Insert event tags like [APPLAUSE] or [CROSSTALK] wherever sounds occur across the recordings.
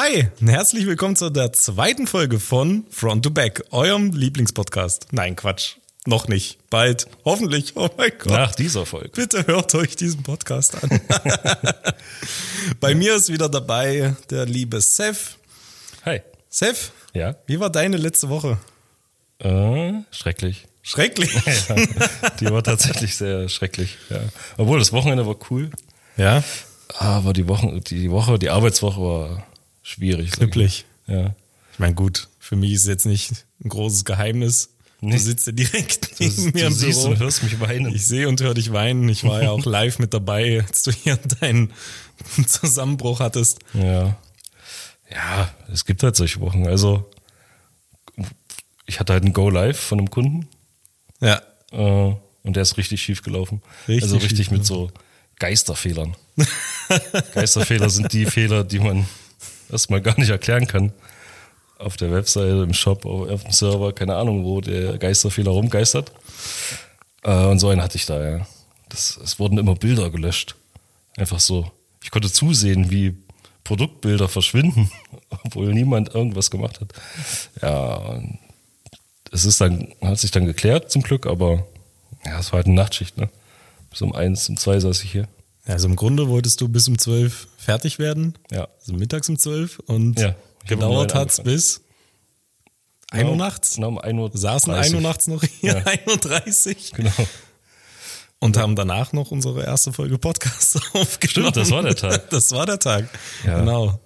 Hi, herzlich willkommen zu der zweiten Folge von Front to Back, eurem Lieblingspodcast. Nein, Quatsch, noch nicht. Bald, hoffentlich. Oh mein Gott. Nach dieser Folge. Bitte hört euch diesen Podcast an. [LAUGHS] Bei mir ist wieder dabei der liebe Seth. Hi. Seth, Ja? wie war deine letzte Woche? Äh, schrecklich. Schrecklich. [LAUGHS] Ja, die war tatsächlich sehr schrecklich. Ja. Obwohl, das Wochenende war cool. Ja, Aber die, Wochen, die Woche, die Arbeitswoche war schwierig. mal. Ja. Ich meine, gut, für mich ist jetzt nicht ein großes Geheimnis. Du Nee. sitzt ja direkt Du, neben mir du im siehst Büro. und hörst mich weinen. Ich sehe und höre dich weinen. Ich war ja auch [LAUGHS] live mit dabei, als du hier deinen [LAUGHS] Zusammenbruch hattest. Ja. Ja, es gibt halt solche Wochen. Also, ich hatte halt ein Go Live von einem Kunden. Ja. Äh, und der ist richtig schief gelaufen. Richtig also richtig schief mit so Geisterfehlern. [LAUGHS] Geisterfehler sind die Fehler, die man erstmal gar nicht erklären kann. Auf der Webseite, im Shop, auf dem Server, keine Ahnung, wo der Geisterfehler rumgeistert. Äh, und so einen hatte ich da, ja. Das, es wurden immer Bilder gelöscht. Einfach so. Ich konnte zusehen, wie Produktbilder verschwinden, [LAUGHS] obwohl niemand irgendwas gemacht hat. Ja, und es ist dann, hat sich dann geklärt zum Glück, aber ja, es war halt eine Nachtschicht, ne? Bis um eins, um zwei saß ich hier. Also im Grunde wolltest du bis um zwölf fertig werden. Ja. Also mittags um zwölf und Ja, um gedauert hat's angefangen. bis ein Uhr nachts. Genau, um 1 Uhr. Saßen 30. ein Uhr nachts noch hier, Ja. 1.30 Uhr. Genau. Und haben danach noch unsere erste Folge Podcast [LAUGHS] aufgenommen. Stimmt, das war der Tag. Das war der Tag. Ja. Genau.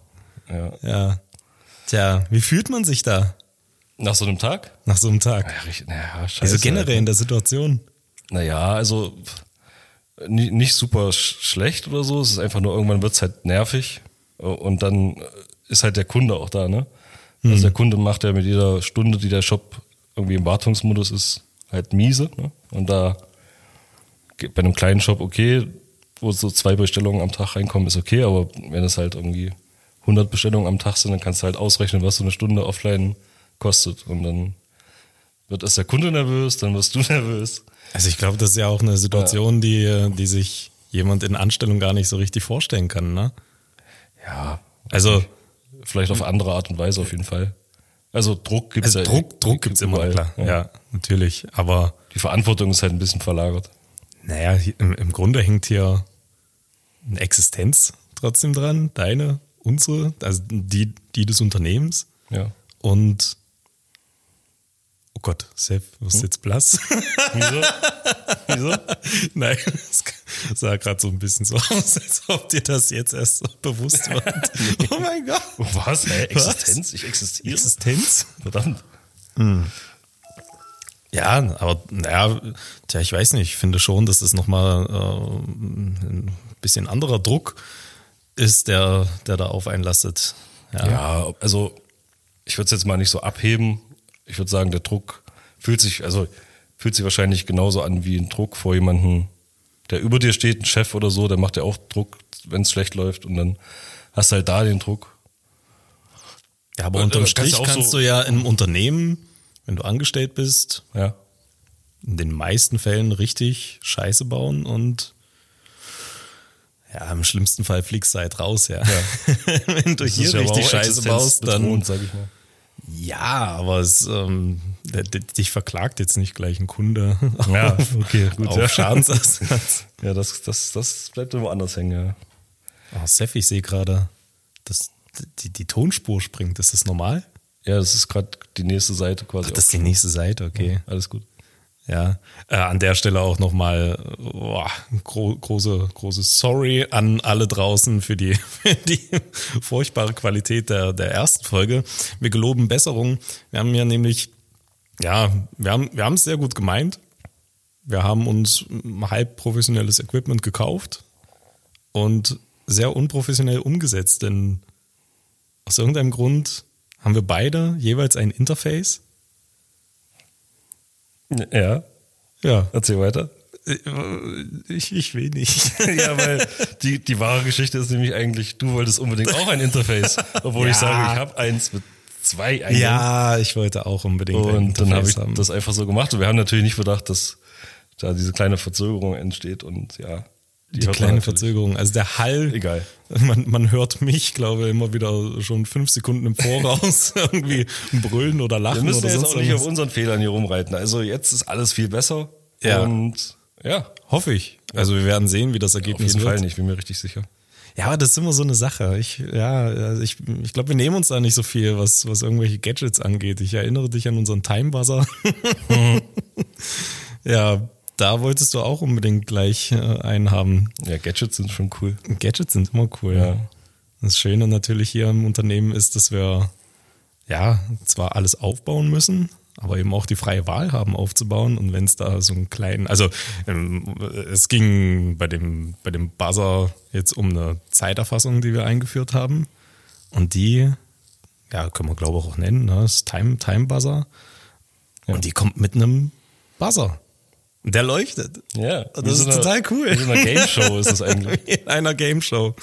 Ja. Ja. Tja, wie fühlt man sich da Nach so einem Tag? nach so einem Tag? Ja, richtig, naja, scheiße. Also generell in der Situation. Naja, also nicht super sch schlecht oder so. Es ist einfach nur, irgendwann wird's halt nervig. Und dann ist halt der Kunde auch da, ne? Also der Kunde macht ja mit jeder Stunde, die der Shop irgendwie im Wartungsmodus ist, halt miese. Ne? Und da geht bei einem kleinen Shop okay, wo so zwei Bestellungen am Tag reinkommen, ist okay, aber wenn es halt irgendwie 100 Bestellungen am Tag sind, dann kannst du halt ausrechnen, was so eine Stunde offline kostet. Und dann wird erst der Kunde nervös, dann wirst du [LAUGHS] nervös. Also ich glaube, das ist ja auch eine Situation, die, die sich jemand in Anstellung gar nicht so richtig vorstellen kann, ne? Ja, Also vielleicht auf andere Art und Weise auf jeden Fall. Also Druck gibt's also ja Druck, Druck gibt's immer, überall. klar. Ja. natürlich. Aber Die Verantwortung ist halt ein bisschen verlagert. naja, im, im Grunde hängt hier eine Existenz trotzdem dran. Deine, unsere, also die, die des Unternehmens. Ja. Und Gott, Seth, wirst du jetzt blass? Wieso? Wieso? [LAUGHS] Nein, es sah gerade so ein bisschen so aus, als ob dir das jetzt erst so bewusst wird. [LAUGHS] Oh mein Gott. Was? Hä? Was? Existenz? Ich existiere? Existenz? Verdammt. Ja, aber naja, tja, ich weiß nicht, ich finde schon, dass das nochmal äh, ein bisschen anderer Druck ist, der, der da auf einen lastet. Ja. Ja, also ich würde es jetzt mal nicht so abheben. Ich würde sagen, der Druck fühlt sich, also fühlt sich wahrscheinlich genauso an wie ein Druck vor jemandem, der über dir steht, ein Chef oder so, der macht ja auch Druck, wenn es schlecht läuft und dann hast du halt da den Druck. ja aber Äh, unterm kannst Strich auch kannst so- du ja im Unternehmen, wenn du angestellt bist, Ja. in den meisten Fällen richtig Scheiße bauen und ja, im schlimmsten Fall fliegst du halt raus, ja. [LAUGHS] wenn du Das hier ja richtig Scheiße baust, dann existenzbedrohend, sag ich mal. Ja, aber es, ähm, dich verklagt jetzt nicht gleich ein Kunde Ja, auf, [LAUGHS] okay, gut, auf ja. Schadensersatz. [LAUGHS] Ja, das, das, das bleibt immer anders hängen, ja. Oh, Seth, ich sehe gerade, dass die, die Tonspur springt. Ist das normal? Ja, das ist gerade die nächste Seite quasi. Ach, das ist die nächste Seite, okay. Alles gut. Ja, äh, an der Stelle auch nochmal oh, gro große, große Sorry an alle draußen für die, [LAUGHS] für die furchtbare Qualität der, der ersten Folge. Wir geloben Besserung. Wir haben ja nämlich, ja, wir haben wir haben es sehr gut gemeint. Wir haben uns halb professionelles Equipment gekauft und sehr unprofessionell umgesetzt, denn aus irgendeinem Grund haben wir beide jeweils ein Interface. Ja, Ja, erzähl weiter. Äh, Ich, ich will nicht. [LAUGHS] ja, weil die, die wahre Geschichte ist nämlich eigentlich, du wolltest unbedingt auch ein Interface, obwohl ich Ja. sage, ich habe eins mit zwei Eingängen. Ja, ich wollte auch unbedingt ein Und dann habe ich haben. das einfach so gemacht. Und wir haben natürlich nicht bedacht, dass da diese kleine Verzögerung entsteht und ja. Die, man kleine. Verzögerung. Also der Hall, Egal. [LAUGHS] Man, man hört mich, glaube immer wieder schon fünf Sekunden im Voraus [LAUGHS] irgendwie brüllen oder lachen Wir müssen oder jetzt auch nicht auf unseren Fehlern hier rumreiten. Also jetzt ist alles viel besser. Ja. Und ja, Hoffe ich. Also wir werden sehen, wie das auf Ergebnis jeden wird. Fall nicht, bin mir richtig sicher. Ja, aber das ist immer so eine Sache. Ich, ja, also ich, ich glaube, wir nehmen uns da nicht so viel, was, was irgendwelche Gadgets angeht. Ich erinnere dich an unseren Time-Buzzer. [LAUGHS] ja, da wolltest du auch unbedingt gleich äh, einen haben. Ja, Gadgets sind schon cool. Gadgets sind immer cool. Ja. Das Schöne natürlich hier im Unternehmen ist, dass wir ja zwar alles aufbauen müssen, aber eben auch die freie Wahl haben aufzubauen. Und wenn es da so einen kleinen, also ähm, es ging bei dem, bei dem Buzzer jetzt um eine Zeiterfassung, die wir eingeführt haben. Und die, ja, können wir glaube ich auch nennen, ne? das ist Time, Time Buzzer. Und die kommt mit einem Buzzer. Der leuchtet. Ja, Das ist so eine- total cool. Wie so eine Game Show ist das [LAUGHS] eigentlich. In einer Game Show.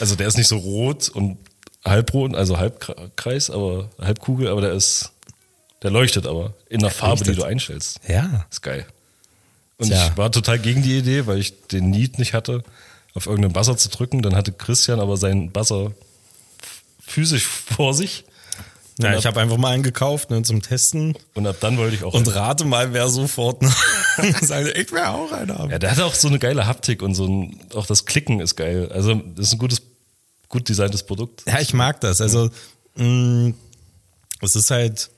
Also der ist nicht so rot und halbrot, also halbkreis, aber halbkugel, aber der ist, der leuchtet aber in der Farbe, leuchtet. die du einstellst. Ja. Ist geil. Und Tja. ich war total gegen die Idee, weil ich den Need nicht hatte, auf irgendeinen Buzzer zu drücken. Dann hatte Christian aber seinen Buzzer physisch vor sich. Ja, Und ich habe einfach mal einen gekauft ne, zum Testen Und ab dann wollte ich auch. und rate mal, wer sofort [LAUGHS] sagt, ich will auch einen haben. ja, der hat auch so eine geile Haptik und so ein, auch das Klicken ist geil. Also das ist ein gutes, gut designtes Produkt. Ja, ich mag das. Also mh, es ist halt,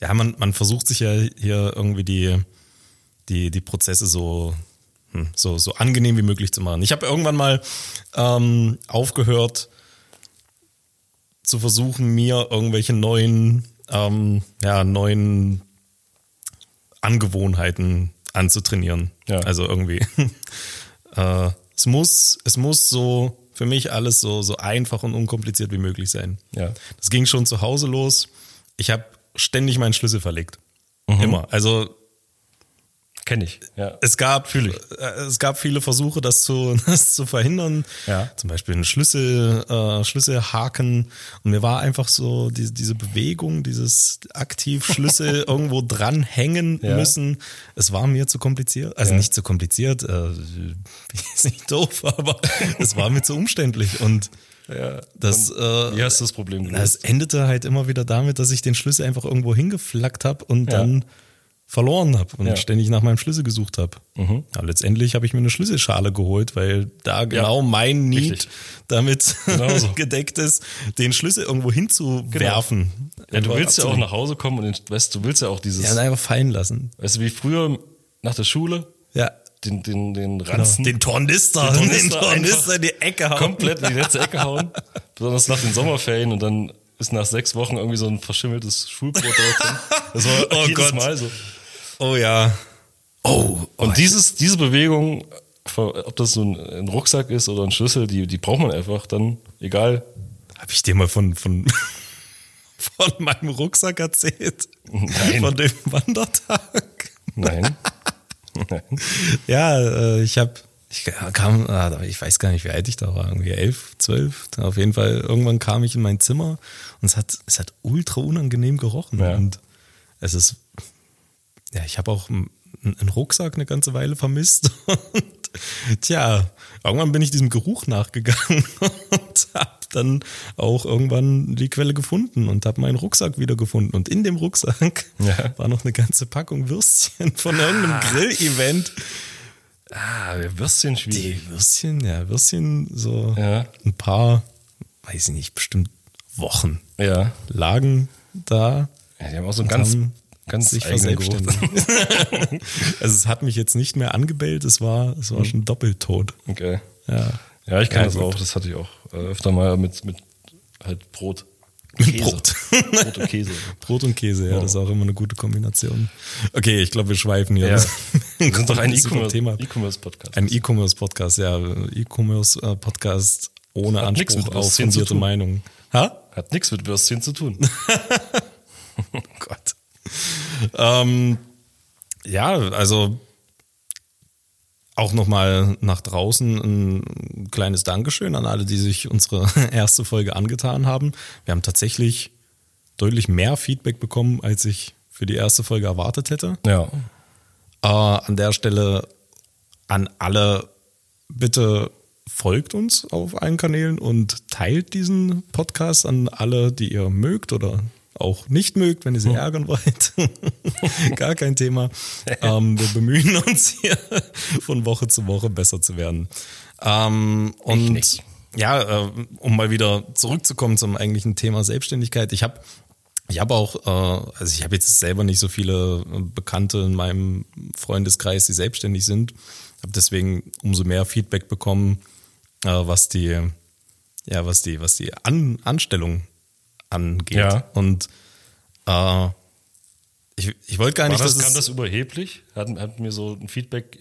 ja, man, man versucht sich ja hier irgendwie die, die, die Prozesse so, hm, so, so angenehm wie möglich zu machen. Ich habe irgendwann mal ähm, aufgehört zu versuchen, mir irgendwelche neuen, ähm, ja, neuen Angewohnheiten anzutrainieren. Ja. Also irgendwie. [LAUGHS] äh, es muss, es muss so für mich alles so, so einfach und unkompliziert wie möglich sein. Ja. Das ging schon zu Hause los. Ich habe ständig meinen Schlüssel verlegt. Immer. Also Kenne ich. Ja. es gab, äh, es gab viele Versuche, das zu, [LAUGHS] das zu verhindern. Ja. Zum Beispiel einen Schlüssel, äh, Schlüsselhaken. Und mir war einfach so diese, diese Bewegung, dieses aktiv Schlüssel [LAUGHS] irgendwo dranhängen Ja. müssen. Es war mir zu kompliziert. Also Ja. nicht zu kompliziert, äh, [LAUGHS] ist nicht doof, aber es war mir zu umständlich. Und ja. das, Und äh, wie hast du das Problem gelöst? endete halt immer wieder damit, dass ich den Schlüssel einfach irgendwo hingeflackt habe und Ja. dann verloren habe und Ja. Mhm. ständig nach meinem Schlüssel gesucht habe. Ja, letztendlich habe ich mir eine Schlüsselschale geholt, weil da genau mein Need richtig. damit Genau so. [LAUGHS] gedeckt ist, den Schlüssel irgendwo hinzuwerfen. Ja, du willst ja auch nach Hause kommen und den- weißt, du willst ja auch dieses, Ja, einfach fallen lassen. weißt du, wie früher nach der Schule, Ja. den, den, den Genau. Ranzen Den Tornister, Den [LAUGHS] den Tornister Tornister, einfach in die Ecke hauen. komplett in die letzte Ecke hauen. [LAUGHS] Besonders nach den Sommerferien und dann ist nach sechs Wochen irgendwie so ein verschimmeltes Schulbrot dort drin. Das war Oh jedes Gott. Mal so. Oh ja. Oh. Und dieses, diese Bewegung, ob das so ein, ein Rucksack ist oder ein Schlüssel, die, die braucht man einfach dann, egal. Habe ich dir mal von, von, [LAUGHS] von meinem Rucksack erzählt? Nein. Von dem Wandertag? Nein. [LAUGHS] Nein. Ja, äh, ich habe, ich kam, ah, ich weiß gar nicht, wie alt ich da war, irgendwie elf, zwölf. Auf jeden Fall, irgendwann kam ich in mein Zimmer und es hat, es hat ultra unangenehm gerochen. Ja. Und es ist, ja, ich habe auch einen Rucksack eine ganze Weile vermisst. [LAUGHS] Und tja, irgendwann bin ich diesem Geruch nachgegangen [LAUGHS] und habe dann auch irgendwann die Quelle gefunden und habe meinen Rucksack wiedergefunden. Und in dem Rucksack Ja. [LAUGHS] war noch eine ganze Packung Würstchen von irgendeinem Grill-Event. Ah, Würstchen schwierig. Die Würstchen, ja, Würstchen, so Ja. ein paar, weiß ich nicht, bestimmt Wochen Ja. lagen da. ja. Die haben auch so einen ganz, haben ganz sich verselbstständigt. [LAUGHS] also es hat mich jetzt nicht mehr angebellt, es war, es war schon doppelt tot. Okay. Ja. Ja, ich kann Ja, das auch. Das hatte ich auch äh, öfter mal mit, mit halt Brot. Mit Brot. Brot und Käse. [LAUGHS] Brot und Käse, ja, das ist auch immer eine gute Kombination. Okay, ich glaube, wir schweifen hier. Ja. Wir sind doch ein. E-Commerce-Podcast. Ein E-Commerce-Podcast, ja. E-Commerce-Podcast ohne Hat Anspruch auf fundierte. Meinung. Ha? Hat nichts mit Würstchen zu tun. [LAUGHS] Oh Gott. [LAUGHS] ähm, ja, also auch nochmal nach draußen ein kleines Dankeschön an alle, die sich unsere [LAUGHS] erste Folge angetan haben. Wir haben tatsächlich deutlich mehr Feedback bekommen, als ich für die erste Folge erwartet hätte. Ja. Äh, an der Stelle an alle bitte folgt uns auf allen Kanälen und teilt diesen Podcast an alle, die ihr mögt oder auch nicht mögt, wenn ihr sie hm. ärgern wollt. [LAUGHS] Gar kein Thema. Ähm, wir bemühen uns hier von Woche zu Woche besser zu werden. Ähm, und ja, äh, um mal wieder zurückzukommen zum eigentlichen Thema Selbstständigkeit. Ich habe ich habe auch, äh, also ich habe jetzt selber nicht so viele Bekannte in meinem Freundeskreis, die selbstständig sind. Habe deswegen umso mehr Feedback bekommen, äh, was die, ja, was die, was die An Anstellung angeht. Ja. Und äh, ich, ich wollte gar nicht, das, dass kam das überheblich? Hat, hat mir so ein Feedback.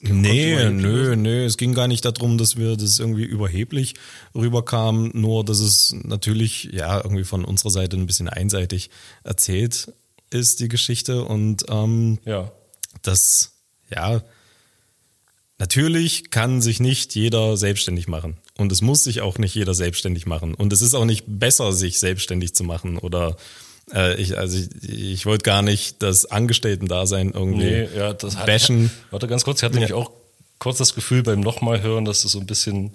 Nee, nö, nö. Es ging gar nicht darum, dass wir das irgendwie überheblich rüberkam, nur dass es natürlich ja irgendwie von unserer Seite ein bisschen einseitig erzählt ist, die Geschichte. Und ähm, ja. das, ja, natürlich kann sich nicht jeder selbstständig machen. Und es muss sich auch nicht jeder selbstständig machen. Und es ist auch nicht besser, sich selbstständig zu machen oder äh, ich, also ich, ich wollte gar nicht das Angestellten-Dasein irgendwie nee, ja, das bashen. Hat, [LAUGHS] warte ganz kurz, ich hatte ja. nämlich auch kurz das Gefühl beim nochmal hören, dass es so ein bisschen,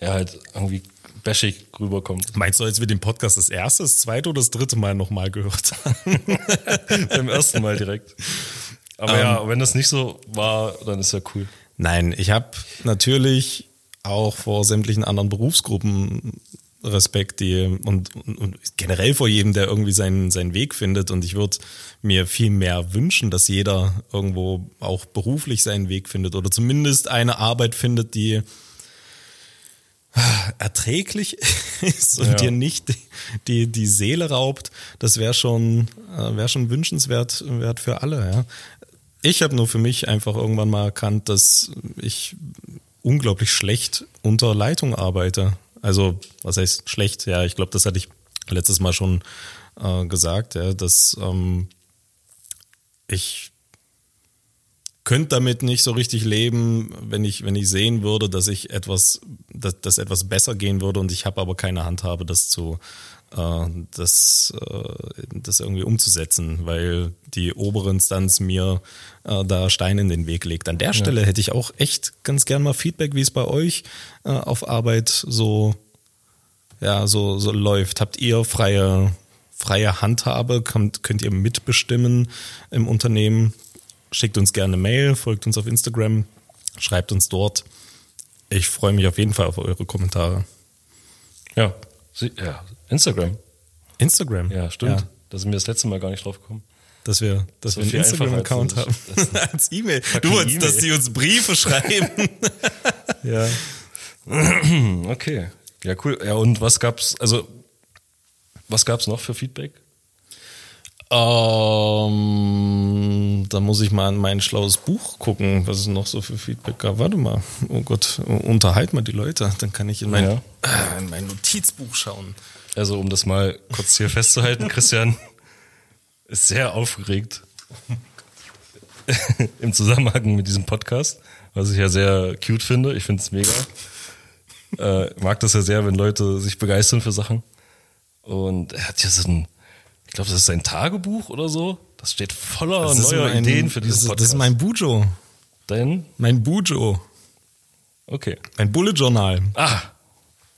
ja, halt irgendwie bashig rüberkommt. Meinst du, als wir den Podcast das erste, das zweite oder das dritte Mal nochmal gehört haben? [LAUGHS] beim ersten Mal direkt. Aber um, ja, ähm. wenn das nicht so war, dann ist ja cool. Nein, ich habe natürlich auch vor sämtlichen anderen Berufsgruppen Respekt die, und, und, generell vor jedem, der irgendwie seinen, seinen Weg findet. Und ich würde mir viel mehr wünschen, dass jeder irgendwo auch beruflich seinen Weg findet oder zumindest eine Arbeit findet, die erträglich [LAUGHS] ist und ja. dir nicht die, die Seele raubt. Das wäre schon, äh, wäre schon wünschenswert wert für alle. Ja. Ich habe nur für mich einfach irgendwann mal erkannt, dass ich unglaublich schlecht unter Leitung arbeite. Also, was heißt schlecht? Ja, ich glaube, das hatte ich letztes Mal schon äh, gesagt, ja, dass ähm, ich könnte damit nicht so richtig leben, wenn ich, wenn ich sehen würde, dass ich etwas, dass, dass etwas besser gehen würde und ich habe aber keine Handhabe, das zu, das, äh, das irgendwie umzusetzen, weil die obere Instanz mir äh, da Steine in den Weg legt. An der Stelle ja. hätte ich auch echt ganz gern mal Feedback, wie es bei euch äh, auf Arbeit so, ja, so, so läuft. Habt ihr freie, freie Handhabe? Könnt, könnt ihr mitbestimmen im Unternehmen? schickt uns gerne Mail, folgt uns auf Instagram, schreibt uns dort. Ich freue mich auf jeden Fall auf eure Kommentare. Ja, ja Instagram. Instagram? Ja, stimmt. Ja. Da sind wir das letzte Mal gar nicht drauf gekommen. Dass wir, dass wir einen Instagram-Account haben. [LAUGHS] als E-Mail. Du wolltest, dass die uns Briefe schreiben. [LAUGHS] ja. [CLEARS THROAT] okay. Ja, cool. Ja, und was gab's, also, was gab's noch für Feedback? Ähm, da muss ich mal in mein schlaues Buch gucken, was es noch so für Feedback gab. Warte mal. Oh Gott, unterhalt mal die Leute. Dann kann ich in mein, ja. äh, in mein Notizbuch schauen. Also, um das mal kurz hier festzuhalten, Christian ist sehr aufgeregt [LAUGHS] im Zusammenhang mit diesem Podcast, was ich ja sehr cute finde. Ich finde es mega. Äh, mag das ja sehr, wenn Leute sich begeistern für Sachen. Und er hat ja so ein ich glaube, das ist sein Tagebuch oder so. Das steht voller das neuer mein, Ideen für dieses Podcast. Das ist mein Bujo. Dein? Mein Bujo. Okay. Mein Bullet Journal. Ah.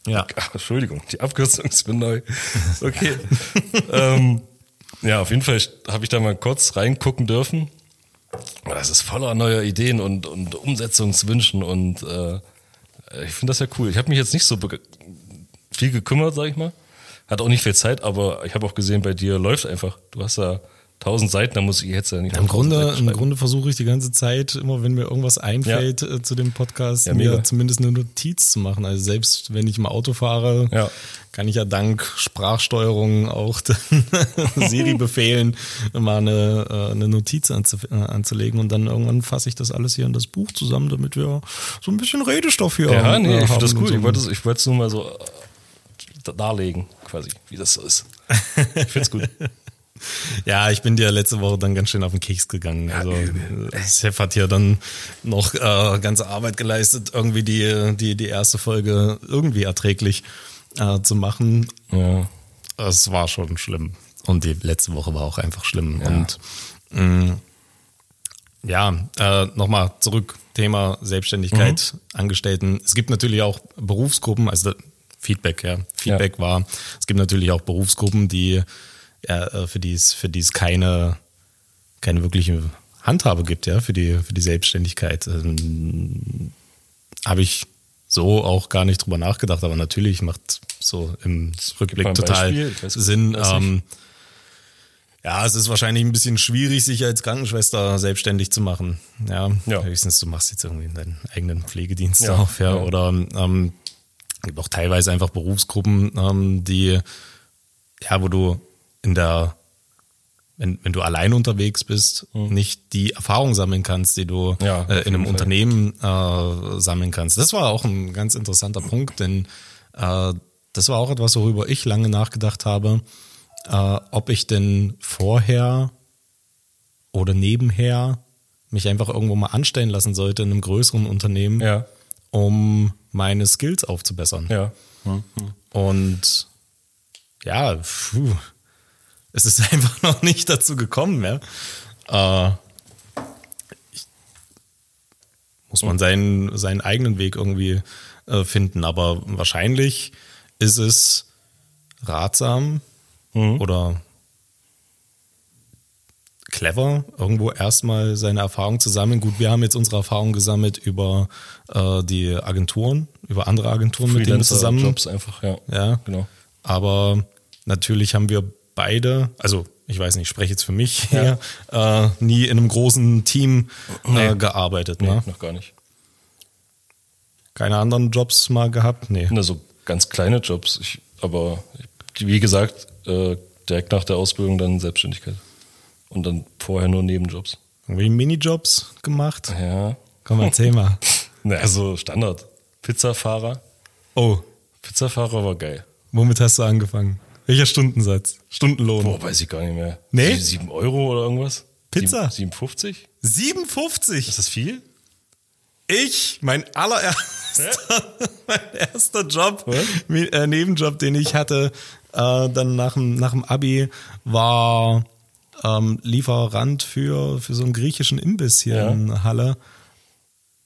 Ja. [LAUGHS] Ach, Entschuldigung, die Abkürzung ist mir neu. Okay. [LAUGHS] ähm, ja, auf jeden Fall habe ich da mal kurz reingucken dürfen. Das ist voller neuer Ideen und, und Umsetzungswünschen und äh, ich finde das ja cool. Ich habe mich jetzt nicht so viel gekümmert, sag ich mal. Hat auch nicht viel Zeit, aber ich habe auch gesehen, bei dir läuft einfach. Du hast ja tausend Seiten, da muss ich jetzt ja nicht. Im Grunde, im Grunde versuche ich die ganze Zeit, immer wenn mir irgendwas einfällt ja. Äh, zu dem Podcast, ja, mir zumindest eine Notiz zu machen. Also selbst wenn ich im Auto fahre, ja. kann ich ja dank Sprachsteuerung auch [LAUGHS] Siri befehlen, mal eine, äh, eine Notiz anzu, äh, anzulegen und dann irgendwann fasse ich das alles hier in das Buch zusammen, damit wir so ein bisschen Redestoff hier ja, haben. Ja, nee, ich finde das cool. So. Ich wollte es nur mal so darlegen, quasi, wie das so ist. Ich find's gut. [LAUGHS] Ja, ich bin dir letzte Woche dann ganz schön auf den Keks gegangen. Ja, also Chef hat hier dann noch äh, ganze Arbeit geleistet, irgendwie die, die, die erste Folge irgendwie erträglich äh, zu machen. Ja. Es war schon schlimm. Und die letzte Woche war auch einfach schlimm. Ja. Und mh, mm, Ja, äh, nochmal zurück, Thema Selbstständigkeit, Mhm. Angestellten. Es gibt natürlich auch Berufsgruppen, also Feedback, ja. Feedback war, es gibt natürlich auch Berufsgruppen, die ja, äh, für die es, für die es keine, keine wirkliche Handhabe gibt, ja, für die, für die Selbstständigkeit. Ähm, Habe ich so auch gar nicht drüber nachgedacht, aber natürlich macht so im Rückblick total weiß- Sinn. Ähm, ja, es ist wahrscheinlich ein bisschen schwierig, sich als Krankenschwester selbstständig zu machen. Ja, Ja. höchstens du machst jetzt irgendwie deinen eigenen Pflegedienst Ja, auf, ja, ja. oder ähm, gibt auch teilweise einfach Berufsgruppen, ähm, die, ja, wo du in der, wenn, wenn du allein unterwegs bist, nicht die Erfahrung sammeln kannst, die du Mhm. Ja, äh, in einem Fall. Unternehmen äh, sammeln kannst. Das war auch ein ganz interessanter Punkt, denn äh, das war auch etwas, worüber ich lange nachgedacht habe, äh, ob ich denn vorher oder nebenher mich einfach irgendwo mal anstellen lassen sollte in einem größeren Unternehmen, Ja. um meine Skills aufzubessern. Ja. Und ja, puh, es ist [LAUGHS] einfach noch nicht dazu gekommen, ja. Äh, ich, muss man seinen, seinen eigenen Weg irgendwie äh, finden. Aber wahrscheinlich ist es ratsam oder clever, irgendwo erstmal seine Erfahrung zu sammeln. Gut, wir haben jetzt unsere Erfahrung gesammelt über äh, die Agenturen, über andere Agenturen, mit denen wir zusammen Jobs einfach, ja. ja, Genau. Aber natürlich haben wir beide, also ich weiß nicht, ich spreche jetzt für mich hier, äh, nie in einem großen Team äh, Nee. gearbeitet. Nee, Ne? noch gar nicht. Keine anderen Jobs mal gehabt? Nee. Na, so ganz kleine Jobs. Ich, aber wie gesagt, äh, direkt nach der Ausbildung dann Selbstständigkeit. Und dann vorher nur Nebenjobs. Irgendwie Minijobs gemacht? Ja. Komm, erzähl mal. [LAUGHS] Na, also Standard. Pizzafahrer. Oh, Pizzafahrer war geil. womit hast du angefangen? Welcher Stundensatz? Stundenlohn? Boah, weiß ich gar nicht mehr. Nee? Sie- Sieben Euro oder irgendwas? Pizza? Sieben- 57? 57? Ist das viel? Ich, mein allererster, [LAUGHS] mein erster Job, äh, Nebenjob, den ich hatte, äh, dann nach dem, nach dem Abi, war ähm, Lieferant für, für so einen griechischen Imbiss hier Ja. in Halle.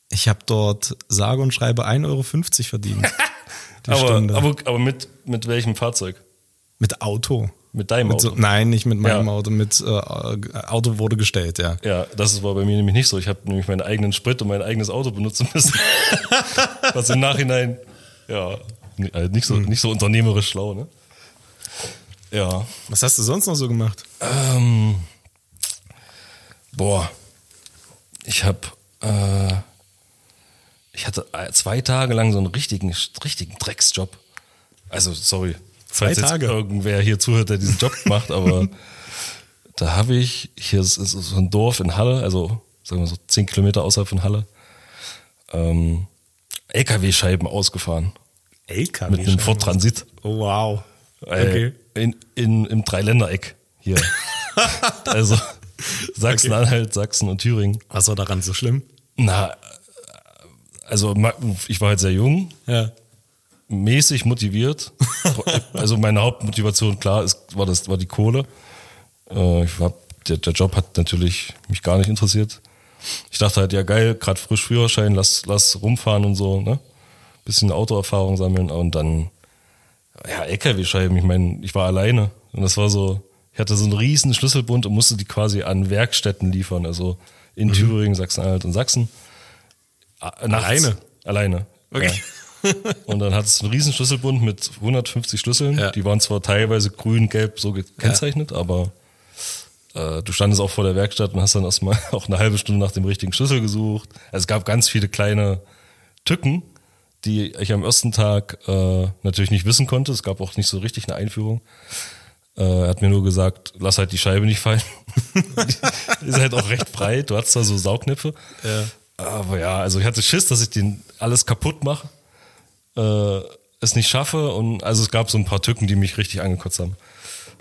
Ich habe dort sage und schreibe 1,50 Euro verdient. [LAUGHS] Die Aber, Stunde. aber, aber mit, mit welchem Fahrzeug? Mit Auto. Mit deinem Mit Auto? so, nein, nicht mit meinem Ja. Auto. Mit äh, Auto wurde gestellt, ja. Ja, das war bei mir nämlich nicht so. Ich habe nämlich meinen eigenen Sprit und mein eigenes Auto benutzen müssen. [LAUGHS] Was im Nachhinein, ja, halt nicht so, Hm. nicht so unternehmerisch schlau, ne? Ja. Was hast du sonst noch so gemacht? Ähm, boah, ich habe, äh, ich hatte äh, zwei Tage lang so einen richtigen, richtigen Drecksjob. Also, sorry, Zwei Tage? irgendwer hier zuhört, der diesen Job macht, aber [LAUGHS] da habe ich, hier ist, ist so ein Dorf in Halle, also sagen wir so zehn Kilometer außerhalb von Halle, ähm, LKW-Scheiben ausgefahren. LKW. Mit einem Ford Transit. Oh, wow. Äh, Okay. In, in, Im Dreiländereck hier. [LAUGHS] also Sachsen-Anhalt, Sachsen und Thüringen. Was war daran so schlimm? Na, also ich war halt sehr jung, Ja. Mäßig motiviert. also meine Hauptmotivation, klar, ist, war, das, war die Kohle. Äh, ich hab, der, der Job hat natürlich mich gar nicht interessiert. Ich dachte halt, ja geil, gerade frisch Führerschein, lass, lass rumfahren und so, ne? Bisschen Autoerfahrung sammeln und dann, ja, LKW-Scheiben, ich meine, ich war alleine und das war so, ich hatte so einen riesen Schlüsselbund und musste die quasi an Werkstätten liefern, also in Thüringen, Sachsen-Anhalt und Sachsen. Nachts. Alleine? Alleine. Okay. Ja. Und dann hat es einen riesen Schlüsselbund mit 150 Schlüsseln. Ja. Die waren zwar teilweise grün, gelb so gekennzeichnet, aber äh, du standest auch vor der Werkstatt und hast dann erstmal [LAUGHS] auch eine halbe Stunde nach dem richtigen Schlüssel gesucht. Also es gab ganz viele kleine Tücken, die ich am ersten Tag äh, natürlich nicht wissen konnte. Es gab auch nicht so richtig eine Einführung. Äh, er hat mir nur gesagt, lass halt die Scheibe nicht fallen. die [LAUGHS] ist halt auch recht breit. Du hast da so Saugnäpfe. Ja. Aber ja, also ich hatte Schiss, dass ich den alles kaputt mache, äh, es nicht schaffe. Und also es gab so ein paar Tücken, die mich richtig angekotzt haben.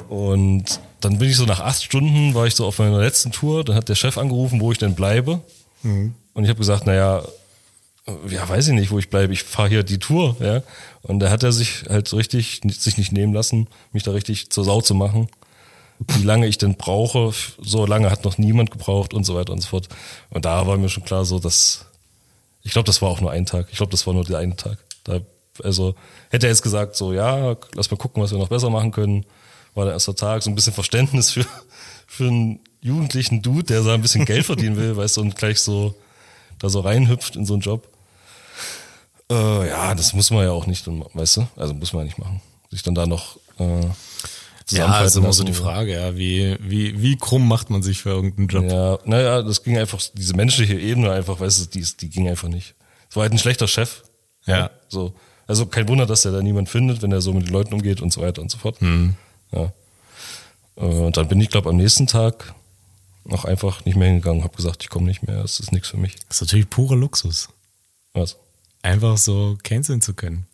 Und dann bin ich so nach acht Stunden, war ich so auf meiner letzten Tour, dann hat der Chef angerufen, wo ich denn bleibe. Und ich habe gesagt, naja, ja, weiß ich nicht, wo ich bleibe. Ich fahre hier die Tour, ja. Und da hat er sich halt so richtig nicht- sich nicht nehmen lassen, mich da richtig zur Sau zu machen. wie lange ich denn brauche. So lange hat noch niemand gebraucht und so weiter und so fort. Und da war mir schon klar so, dass ich glaube, das war auch nur ein Tag. Ich glaube, das war nur der eine Tag. Da, also hätte er jetzt gesagt, so ja, lass mal gucken, was wir noch besser machen können. War der erste Tag, so ein bisschen Verständnis für, für einen jugendlichen Dude, der so ein bisschen Geld verdienen will, weißt du, und gleich so da so reinhüpft in so einen Job. Äh, ja, das muss man ja auch nicht, weißt du? Also muss man ja nicht machen. Sich dann da noch äh, ja, ist immer so die Frage, ja, wie, wie, wie krumm macht man sich für irgendeinen Job? Ja, naja, das ging einfach, diese menschliche Ebene einfach, weißt du, die, die ging einfach nicht. Es war halt ein schlechter Chef. Ja. So. Also kein Wunder, dass er da niemand findet, wenn er so mit den Leuten umgeht und so weiter und so fort. Hm. Ja. Äh, und dann bin ich, glaube am nächsten Tag noch einfach nicht mehr hingegangen, habe gesagt, ich komme nicht mehr, das ist nichts für mich. Das ist natürlich purer Luxus. Was? Einfach so canceln zu können.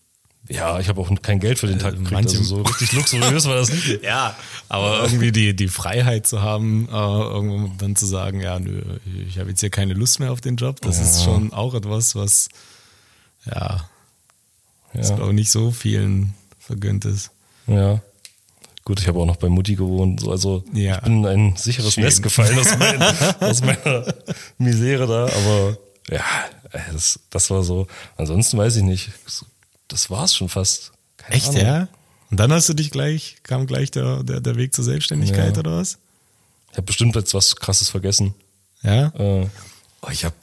Ja, ich habe auch kein Geld für den Tag gekriegt, Manche, also so richtig luxuriös war das nicht. [LAUGHS] ja, aber irgendwie die, die Freiheit zu haben, äh, irgendwo dann zu sagen, ja, nö, ich habe jetzt hier keine Lust mehr auf den Job, das ja. ist schon auch etwas, was, ja, ja. ist glaube nicht so vielen vergönnt ist. Ja. Gut, ich habe auch noch bei Mutti gewohnt, also ja. ich bin in ein sicheres Schön. Nest gefallen aus, mein, [LAUGHS] aus meiner Misere da, aber ja, das, das war so. Ansonsten weiß ich nicht das war's schon fast. Keine Echt, Ahnung. ja? Und dann hast du dich gleich, kam gleich der, der, der Weg zur Selbstständigkeit ja. oder was? Ich habe bestimmt jetzt was krasses vergessen. Ja? Äh. Oh, ich habe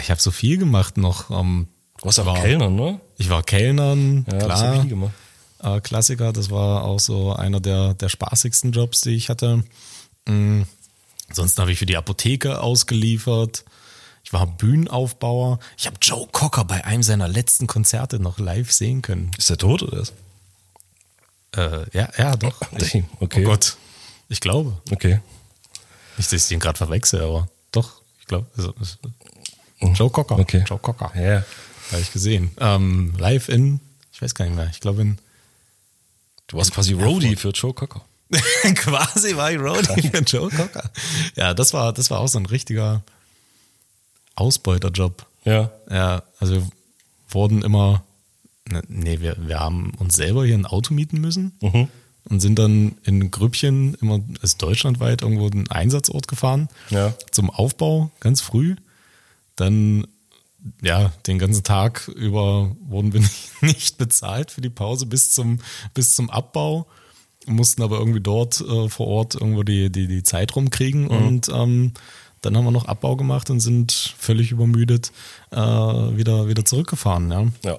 ich hab so viel gemacht noch. Du warst auch Kellner, ne? Ich war Kellnern, ja, klar. Das. Äh, Klassiker, das war auch so einer der, der spaßigsten Jobs, die ich hatte. Mhm. Ansonsten habe ich für die Apotheke ausgeliefert. Ich war Bühnenaufbauer. Ich habe Joe Cocker bei einem seiner letzten Konzerte noch live sehen können. Ist er tot oder? Äh, ja, ja, doch. Ich, okay. Oh Gott. Ich glaube. Okay. Nicht, dass ich den gerade verwechsel, aber doch, ich glaube. Also, mhm. Joe Cocker. Okay. Joe Cocker. Ja. Habe ich gesehen. Ähm, live in, ich weiß gar nicht mehr, ich glaube in. Du warst quasi Roadie für Joe Cocker. [LAUGHS] quasi war ich Roadie für Joe Cocker. Ja, das war, das war auch so ein richtiger, Ausbeuterjob. Ja. Ja, also wir wurden immer, ne, nee, wir, wir haben uns selber hier ein Auto mieten müssen mhm. und sind dann in Grüppchen immer, also deutschlandweit irgendwo einen Einsatzort gefahren. Ja. Zum Aufbau, ganz früh. Dann, ja, den ganzen Tag über wurden wir [LAUGHS] nicht, bezahlt für die Pause bis zum, bis zum Abbau mussten aber irgendwie dort äh, vor Ort irgendwo die, die, die Zeit rumkriegen mhm. und ähm, dann haben wir noch Abbau gemacht und sind völlig übermüdet äh, wieder, wieder zurückgefahren. Ja. ja.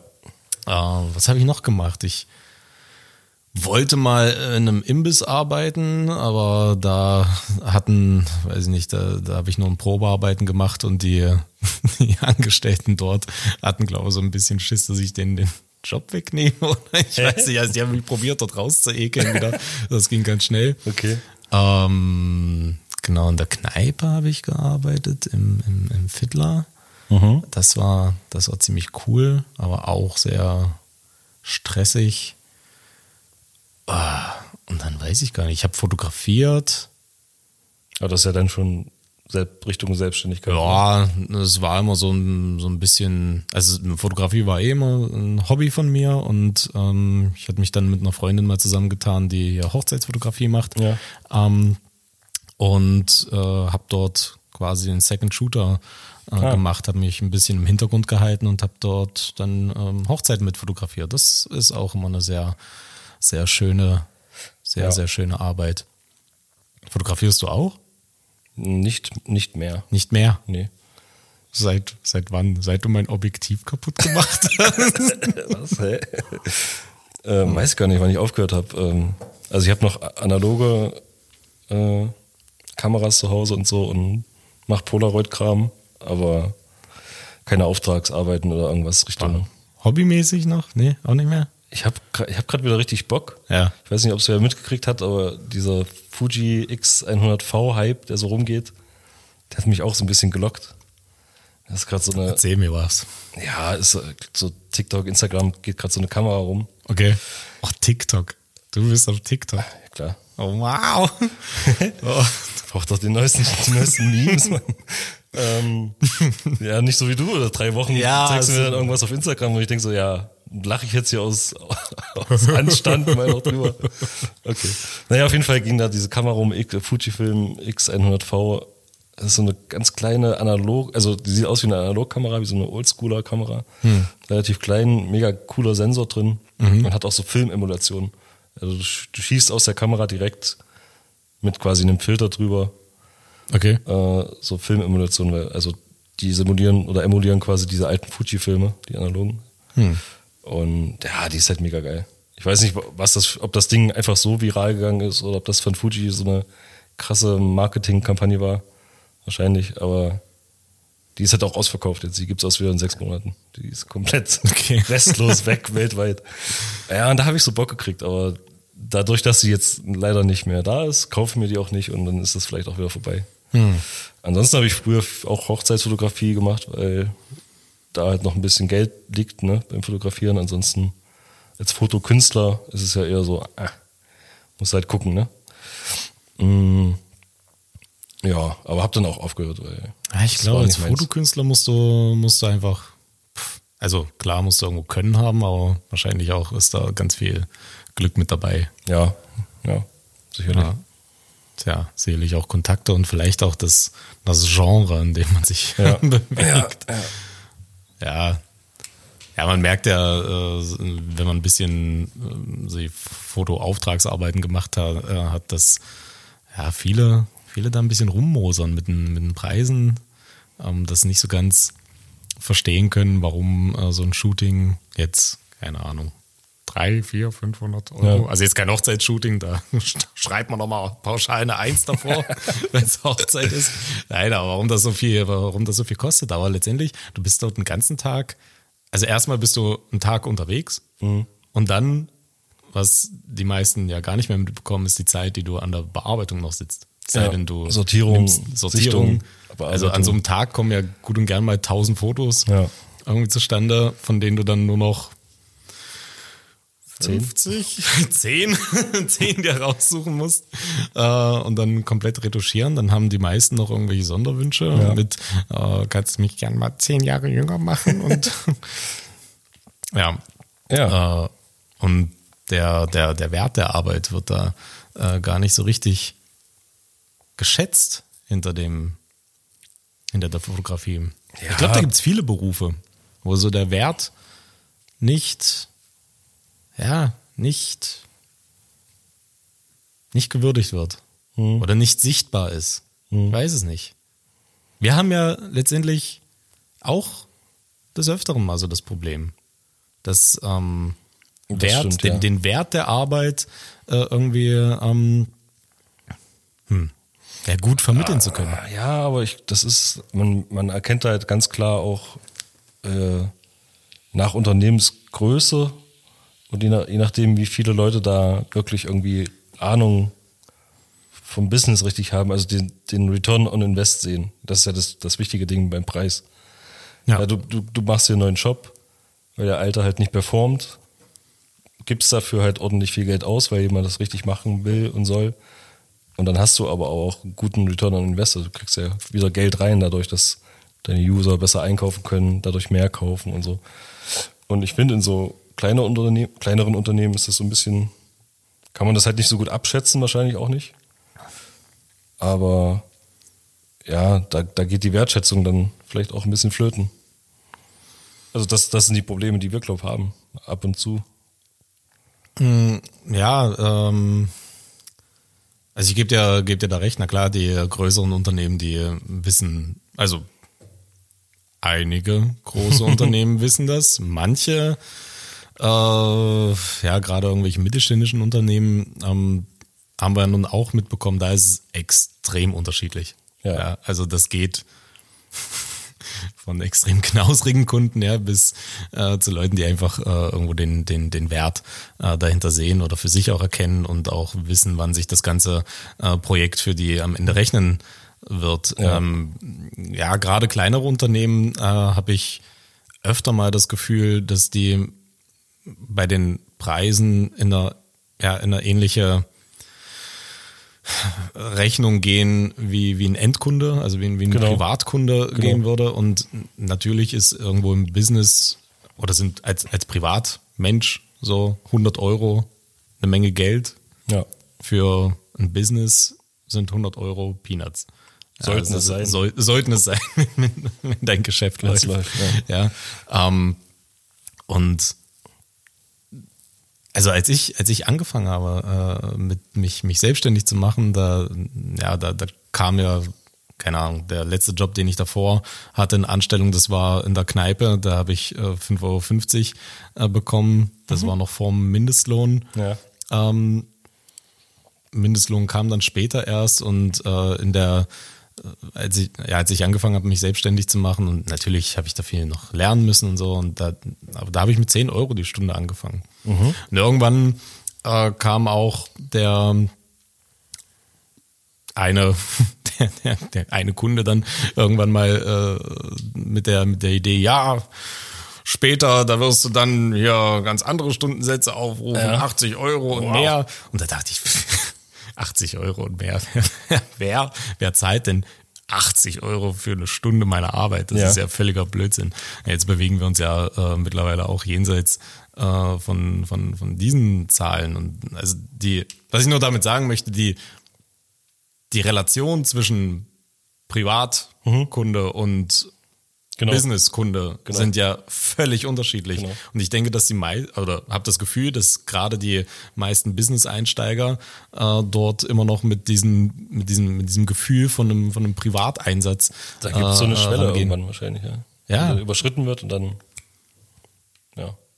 Äh, was habe ich noch gemacht? Ich wollte mal in einem Imbiss arbeiten, aber da hatten, weiß ich nicht, da, da habe ich nur ein Probearbeiten gemacht und die, [LAUGHS] die Angestellten dort hatten, glaube ich, so ein bisschen Schiss, dass ich den, den Job wegnehme. Oder [LAUGHS] ich weiß nicht, also die haben mich probiert, dort rauszuekeln wieder. Das ging ganz schnell. Okay. Ähm, genau in der Kneipe habe ich gearbeitet, im, im, im Fiddler. Mhm. Das, war, das war ziemlich cool, aber auch sehr stressig. Ah, und dann weiß ich gar nicht, ich habe fotografiert. Aber das ist ja dann schon Richtung Selbstständigkeit. Ja, es war immer so ein, so ein bisschen, also Fotografie war eh immer ein Hobby von mir und ähm, ich hatte mich dann mit einer Freundin mal zusammengetan, die ja Hochzeitsfotografie macht. Ja. Ähm, und äh, habe dort quasi den Second Shooter äh, ah. gemacht, habe mich ein bisschen im Hintergrund gehalten und habe dort dann ähm, Hochzeiten mit fotografiert. Das ist auch immer eine sehr, sehr schöne, sehr, ja. sehr schöne Arbeit. Fotografierst du auch? Nicht, nicht mehr. Nicht mehr? Nee. Seit, seit wann? Seit du mein Objektiv kaputt gemacht hast? [LAUGHS] Was, hä? Ähm, weiß gar nicht, wann ich aufgehört habe. Ähm, also ich habe noch analoge äh, Kameras zu Hause und so und mache Polaroid-Kram, aber keine Auftragsarbeiten oder irgendwas Richtung. Hobbymäßig noch? Nee, auch nicht mehr? Ich habe ich hab gerade wieder richtig Bock. Ja. Ich weiß nicht, ob es wer mitgekriegt hat, aber dieser Fuji X100V-Hype, der so rumgeht, der hat mich auch so ein bisschen gelockt. Das ist gerade so eine. Erzähl mir was. Ja, ist so TikTok, Instagram geht gerade so eine Kamera rum. Okay. Ach, TikTok. Du bist auf TikTok. Ja, klar. Oh, wow. [LAUGHS] oh. Du brauchst doch die neuesten, die neuesten Memes, Mann. ähm, [LAUGHS] ja, nicht so wie du, oder drei Wochen ja, zeigst du mir dann irgendwas auf Instagram und ich denke so, ja, lache ich jetzt hier aus, [LAUGHS] aus Anstand mal noch drüber. Okay. Naja, auf jeden Fall ging da diese Kamera um Fujifilm X100V. Das ist so eine ganz kleine Analog, also die sieht aus wie eine Analogkamera, wie so eine Oldschooler-Kamera. Hm. Relativ klein, mega cooler Sensor drin mhm. und hat auch so Filmemulation. Also du, du schießt aus der Kamera direkt mit quasi einem Filter drüber. Okay. Äh, so Filmemulation, also die simulieren oder emulieren quasi diese alten Fuji-Filme, die analogen. Hm. Und ja, die ist halt mega geil. Ich weiß nicht, was das, ob das Ding einfach so viral gegangen ist oder ob das von Fuji so eine krasse Marketingkampagne war. Wahrscheinlich, aber die ist halt auch ausverkauft jetzt. Die gibt's aus wieder in sechs Monaten. Die ist komplett [LAUGHS] okay. restlos weg [LAUGHS] weltweit. Ja, und da habe ich so Bock gekriegt, aber dadurch, dass sie jetzt leider nicht mehr da ist, kaufe ich mir die auch nicht und dann ist das vielleicht auch wieder vorbei. Hm. Ansonsten habe ich früher auch Hochzeitsfotografie gemacht, weil da halt noch ein bisschen Geld liegt ne, beim Fotografieren. Ansonsten als Fotokünstler ist es ja eher so, äh, muss halt gucken, ne? Mm, ja, aber hab dann auch aufgehört. Weil ja, ich glaube, als Fotokünstler musst du, musst du einfach, also klar musst du irgendwo Können haben, aber wahrscheinlich auch ist da ganz viel Glück mit dabei. Ja, ja, sicherlich. Ja. Tja, sicherlich auch Kontakte und vielleicht auch das, das Genre, in dem man sich ja. [LAUGHS] bewegt. Ja, ja. Ja, ja, man merkt ja, äh, wenn man ein bisschen äh, Fotoauftragsarbeiten gemacht hat, äh, hat, dass ja, viele, viele da ein bisschen rummosern mit den, mit den Preisen, ähm, das nicht so ganz verstehen können, warum so ein Shooting jetzt, keine Ahnung, drei, vier, 500 Euro. Ja. Also jetzt kein Hochzeitsshooting, da [LAUGHS] schreibt man nochmal pauschal eine Eins davor, [LAUGHS] wenn es Hochzeit ist. Nein, aber warum das so viel, warum das so viel kostet, aber letztendlich, du bist dort einen ganzen Tag, also erstmal bist du einen Tag unterwegs mhm. und dann, was die meisten ja gar nicht mehr mitbekommen, ist die Zeit, die du an der Bearbeitung noch sitzt. Sei ja, denn du Sortierung, Sortierung. Sichtung, also an so einem Tag kommen ja gut und gern mal tausend Fotos ja. irgendwie zustande, von denen du dann nur noch 50, 10, 10, die er raussuchen musst äh, und dann komplett retuschieren. Dann haben die meisten noch irgendwelche Sonderwünsche ja. mit, äh, kannst du mich gern mal zehn Jahre jünger machen [LAUGHS] und [LAUGHS] ja. ja. Äh, und der, der, der Wert der Arbeit wird da äh, gar nicht so richtig geschätzt hinter dem, hinter der Fotografie. Ja. Ich glaube, da gibt es viele Berufe, wo so der Wert nicht ja, nicht, nicht gewürdigt wird hm. oder nicht sichtbar ist. Hm. Ich weiß es nicht. Wir haben ja letztendlich auch des Öfteren mal so das Problem, dass ähm, das Wert, stimmt, den, ja. den, Wert der Arbeit äh, irgendwie ähm, hm, ja, gut vermitteln ja, zu können. Ja, aber ich, das ist, man, man erkennt halt ganz klar auch äh, nach Unternehmensgröße und je, nach, je nachdem, wie viele Leute da wirklich irgendwie Ahnung vom Business richtig haben, also den, den Return on Invest sehen. Das ist ja das, das wichtige Ding beim Preis. Ja. ja du, du, du machst dir einen neuen Shop, weil der alte halt nicht performt, gibst dafür halt ordentlich viel Geld aus, weil jemand das richtig machen will und soll. Und dann hast du aber auch einen guten Return on Invest. Also du kriegst ja wieder Geld rein dadurch, dass deine User besser einkaufen können, dadurch mehr kaufen und so. Und ich finde in so kleine Unternehmen, kleineren Unternehmen ist das so ein bisschen, kann man das halt nicht so gut abschätzen, wahrscheinlich auch nicht. Aber ja, da, da geht die Wertschätzung dann vielleicht auch ein bisschen flöten. Also das, das sind die Probleme, die wir, glaube ich, haben, ab und zu. Mm, ja, ähm, also ich gebe dir, geb dir da recht, na klar, die größeren Unternehmen, die wissen, also einige große [LAUGHS] Unternehmen wissen das, manche äh, ja, gerade irgendwelche mittelständischen Unternehmen ähm, haben wir nun auch mitbekommen, da ist es extrem unterschiedlich. Ja. ja also das geht [LAUGHS] von extrem knausrigen Kunden ja, bis äh, zu Leuten, die einfach äh, irgendwo den, den, den Wert äh, dahinter sehen oder für sich auch erkennen und auch wissen, wann sich das ganze äh, Projekt für die am Ende rechnen wird. Ja, ähm, ja gerade kleinere Unternehmen äh, habe ich öfter mal das Gefühl, dass die bei den Preisen in einer, ja, in einer ähnliche Rechnung gehen wie, wie ein Endkunde, also wie, wie ein genau. Privatkunde genau. gehen würde. Und natürlich ist irgendwo im Business oder sind als, als Privatmensch so 100 Euro eine Menge Geld. Ja. Für ein Business sind 100 Euro Peanuts. Sollten Ja, es sein. Soll, sollten es sein, [LAUGHS] wenn, dein Geschäft läuft. läuft, ja. Ähm, und also als ich, als ich angefangen habe, äh, mit mich, mich selbstständig zu machen, da, ja, da, da kam ja, keine Ahnung, der letzte Job, den ich davor hatte in Anstellung, das war in der Kneipe, da habe ich äh, 5,50 Euro äh, bekommen. Das war noch vorm Mindestlohn. Ja. Ähm, Mindestlohn kam dann später erst und äh, in der, äh, als ich, ja, als ich angefangen habe, mich selbstständig zu machen und natürlich habe ich da viel noch lernen müssen und so und da, aber da habe ich mit 10 Euro die Stunde angefangen. Und irgendwann äh, kam auch der eine, [LAUGHS] der, der, der eine Kunde dann irgendwann mal äh, mit der mit der Idee, ja, später, da wirst du dann hier ganz andere Stundensätze aufrufen, 80 Euro und mehr. Und da dachte ich, [LAUGHS] 80 Euro und mehr. [LAUGHS] wer, wer zahlt denn 80 Euro für eine Stunde meiner Arbeit? Das Ja. ist ja völliger Blödsinn. Jetzt bewegen wir uns ja äh, mittlerweile auch jenseits äh, von, von, von diesen Zahlen. Und also die, was ich nur damit sagen möchte, die, die Relation zwischen Privatkunde und Genau. Businesskunde sind ja völlig unterschiedlich. Genau. Und ich denke, dass die mei oder habe das Gefühl, dass gerade die meisten Business-Einsteiger äh, dort immer noch mit diesem, mit diesem, mit diesem Gefühl von einem, von einem Privateinsatz. Da gibt es so eine äh, Schwelle rangehen. irgendwann wahrscheinlich, ja. Ja. Die überschritten wird und dann.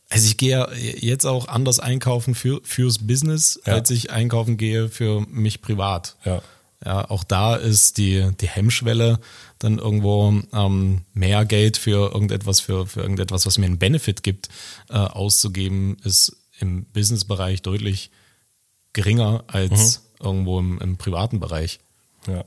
Also ich gehe ja jetzt auch anders einkaufen für, fürs Business, Ja. als ich einkaufen gehe für mich privat. Ja. Ja, auch da ist die, die Hemmschwelle dann irgendwo ähm, mehr Geld für irgendetwas, für, für irgendetwas, was mir einen Benefit gibt, äh, auszugeben, ist im Businessbereich deutlich geringer als irgendwo im, im privaten Bereich. Ja.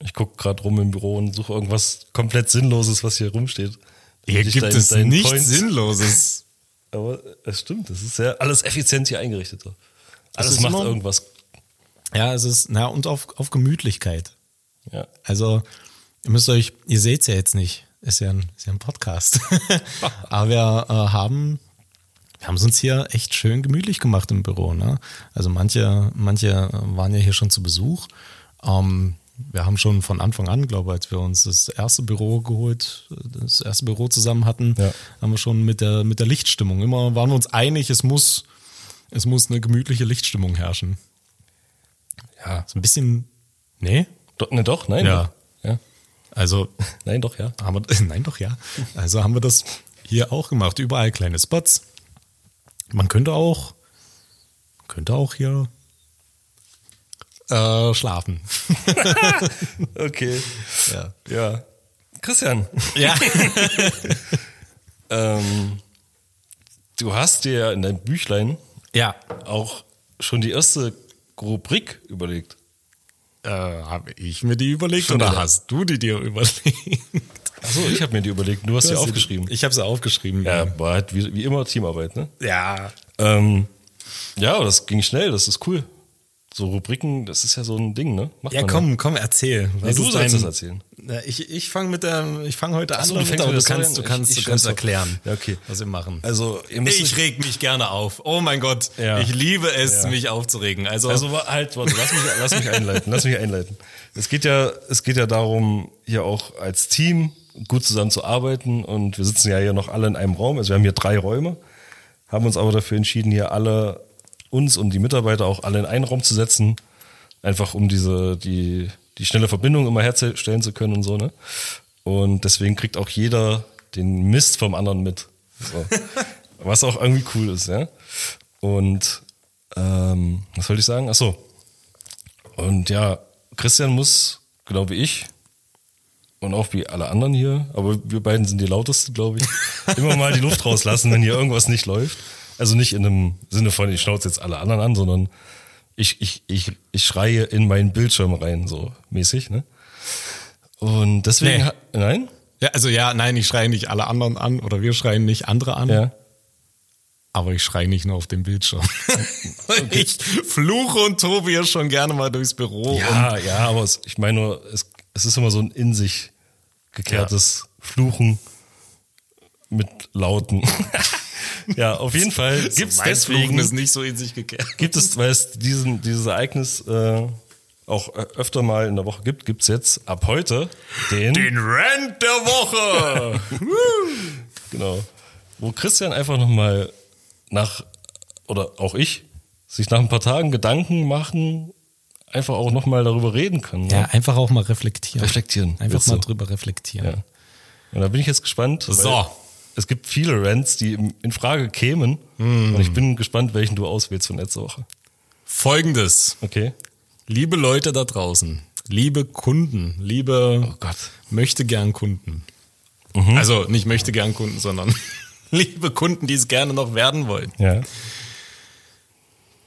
Ich gucke gerade rum im Büro und suche irgendwas komplett Sinnloses, was hier rumsteht. Hier gibt dein- es deinen nichts Point- Sinnloses. [LAUGHS] Aber es stimmt, das ist ja alles effizient hier eingerichtet. Alles macht immer- irgendwas. Ja, es ist, na, und auf, auf Gemütlichkeit. Ja. Also, ihr müsst euch, ihr seht's ja jetzt nicht, ist ja ein, ist ja ein Podcast. [LAUGHS] Aber wir äh, haben, wir haben es uns hier echt schön gemütlich gemacht im Büro. Ne? Also manche, manche waren ja hier schon zu Besuch. Ähm, wir haben schon von Anfang an, glaube ich, als wir uns das erste Büro geholt, das erste Büro zusammen hatten, Ja. haben wir schon mit der, mit der Lichtstimmung. Immer waren wir uns einig, es muss, es muss eine gemütliche Lichtstimmung herrschen. Ja. So ein bisschen, nee? Doch, ne, doch, nein. Ja. Ja. Also [LAUGHS] Nein, doch, ja. haben wir, [LAUGHS] nein, doch ja. Also haben wir das hier auch gemacht. Überall kleine Spots. Man könnte auch, könnte auch hier äh, schlafen. [LAUGHS] Okay. Ja. Ja. Christian, Ja. [LAUGHS] ähm, du hast dir ja in deinem Büchlein ja. auch schon die erste Rubrik überlegt. Äh, Habe ich mir die überlegt Schon oder wieder. hast du die dir überlegt? Achso, ich habe mir die überlegt. Du hast sie aufgeschrieben. Ich habe sie aufgeschrieben. ja, war halt wie, wie immer Teamarbeit, ne? Ja. Ähm, ja, das ging schnell, das ist cool. So Rubriken, das ist ja so ein Ding, ne? Macht Ja, komm, komm, erzähl. Nee, du sollst das erzählen. Na, Ich, ich fange mit der, ich fange heute an, so, du fängst aber mit du kannst, du an. kannst, Ich- du ich kannst schreib's auf. erklären, Ja, okay. was wir machen. Also, ihr müsst Ich reg mich gerne auf. Oh mein Gott, Ja. ich liebe es, Ja. mich aufzuregen. Also, Also halt, warte, lass mich, lass mich einleiten, lass mich einleiten. Es geht ja, es geht ja darum, hier auch als Team gut zusammen zu arbeiten und wir sitzen ja hier noch alle in einem Raum. Also wir haben hier drei Räume, haben uns aber dafür entschieden, hier alle uns und die Mitarbeiter auch alle in einen Raum zu setzen, einfach um diese die die schnelle Verbindung immer herzustellen zu können und so ne. Und deswegen kriegt auch jeder den Mist vom anderen mit, so. [LAUGHS] was auch irgendwie cool ist, ja. Und ähm, was soll ich sagen? Ach so. Und ja, Christian muss, genau wie ich, und auch wie alle anderen hier, aber wir beiden sind die lautesten, glaube ich, [LAUGHS] immer mal die Luft rauslassen, wenn hier irgendwas nicht läuft. Also nicht in einem Sinne von, ich schnauze jetzt alle anderen an, sondern ich, ich, ich, ich schreie in meinen Bildschirm rein, so mäßig, ne? Und deswegen, Nee. nein? ja, also ja, nein, ich schreie nicht alle anderen an oder wir schreien nicht andere an, Ja. aber ich schreie nicht nur auf dem Bildschirm. [LAUGHS] [LAUGHS] Ich fluche und tobe hier schon gerne mal durchs Büro. Ja, ja, aber es, ich meine nur, es, es ist immer so ein in sich gekehrtes Fluchen mit Lauten. [LAUGHS] [LAUGHS] ja, auf jeden Fall gibt's mein deswegen Fluchen ist nicht so in sich gekehrt. gibt es, weil es diesen, dieses Ereignis äh, auch äh, öfter mal in der Woche gibt, gibt's jetzt ab heute den, Den Rant der Woche. [LAUGHS] genau, wo Christian einfach nochmal nach, oder auch ich, sich nach ein paar Tagen Gedanken machen, einfach auch nochmal darüber reden kann. ja, Ne? einfach auch mal reflektieren. Reflektieren. Einfach mal so. drüber reflektieren. Ja. Und da bin ich jetzt gespannt. weil So. Es gibt viele Rants, die in Frage kämen. Hm. Und ich bin gespannt, welchen du auswählst von letzter Woche. Folgendes. Okay. Liebe Leute da draußen, liebe Kunden, liebe Oh Gott. möchte gern Kunden. Mhm. Also nicht möchte gern Kunden, sondern [LAUGHS] liebe Kunden, die es gerne noch werden wollen. Ja.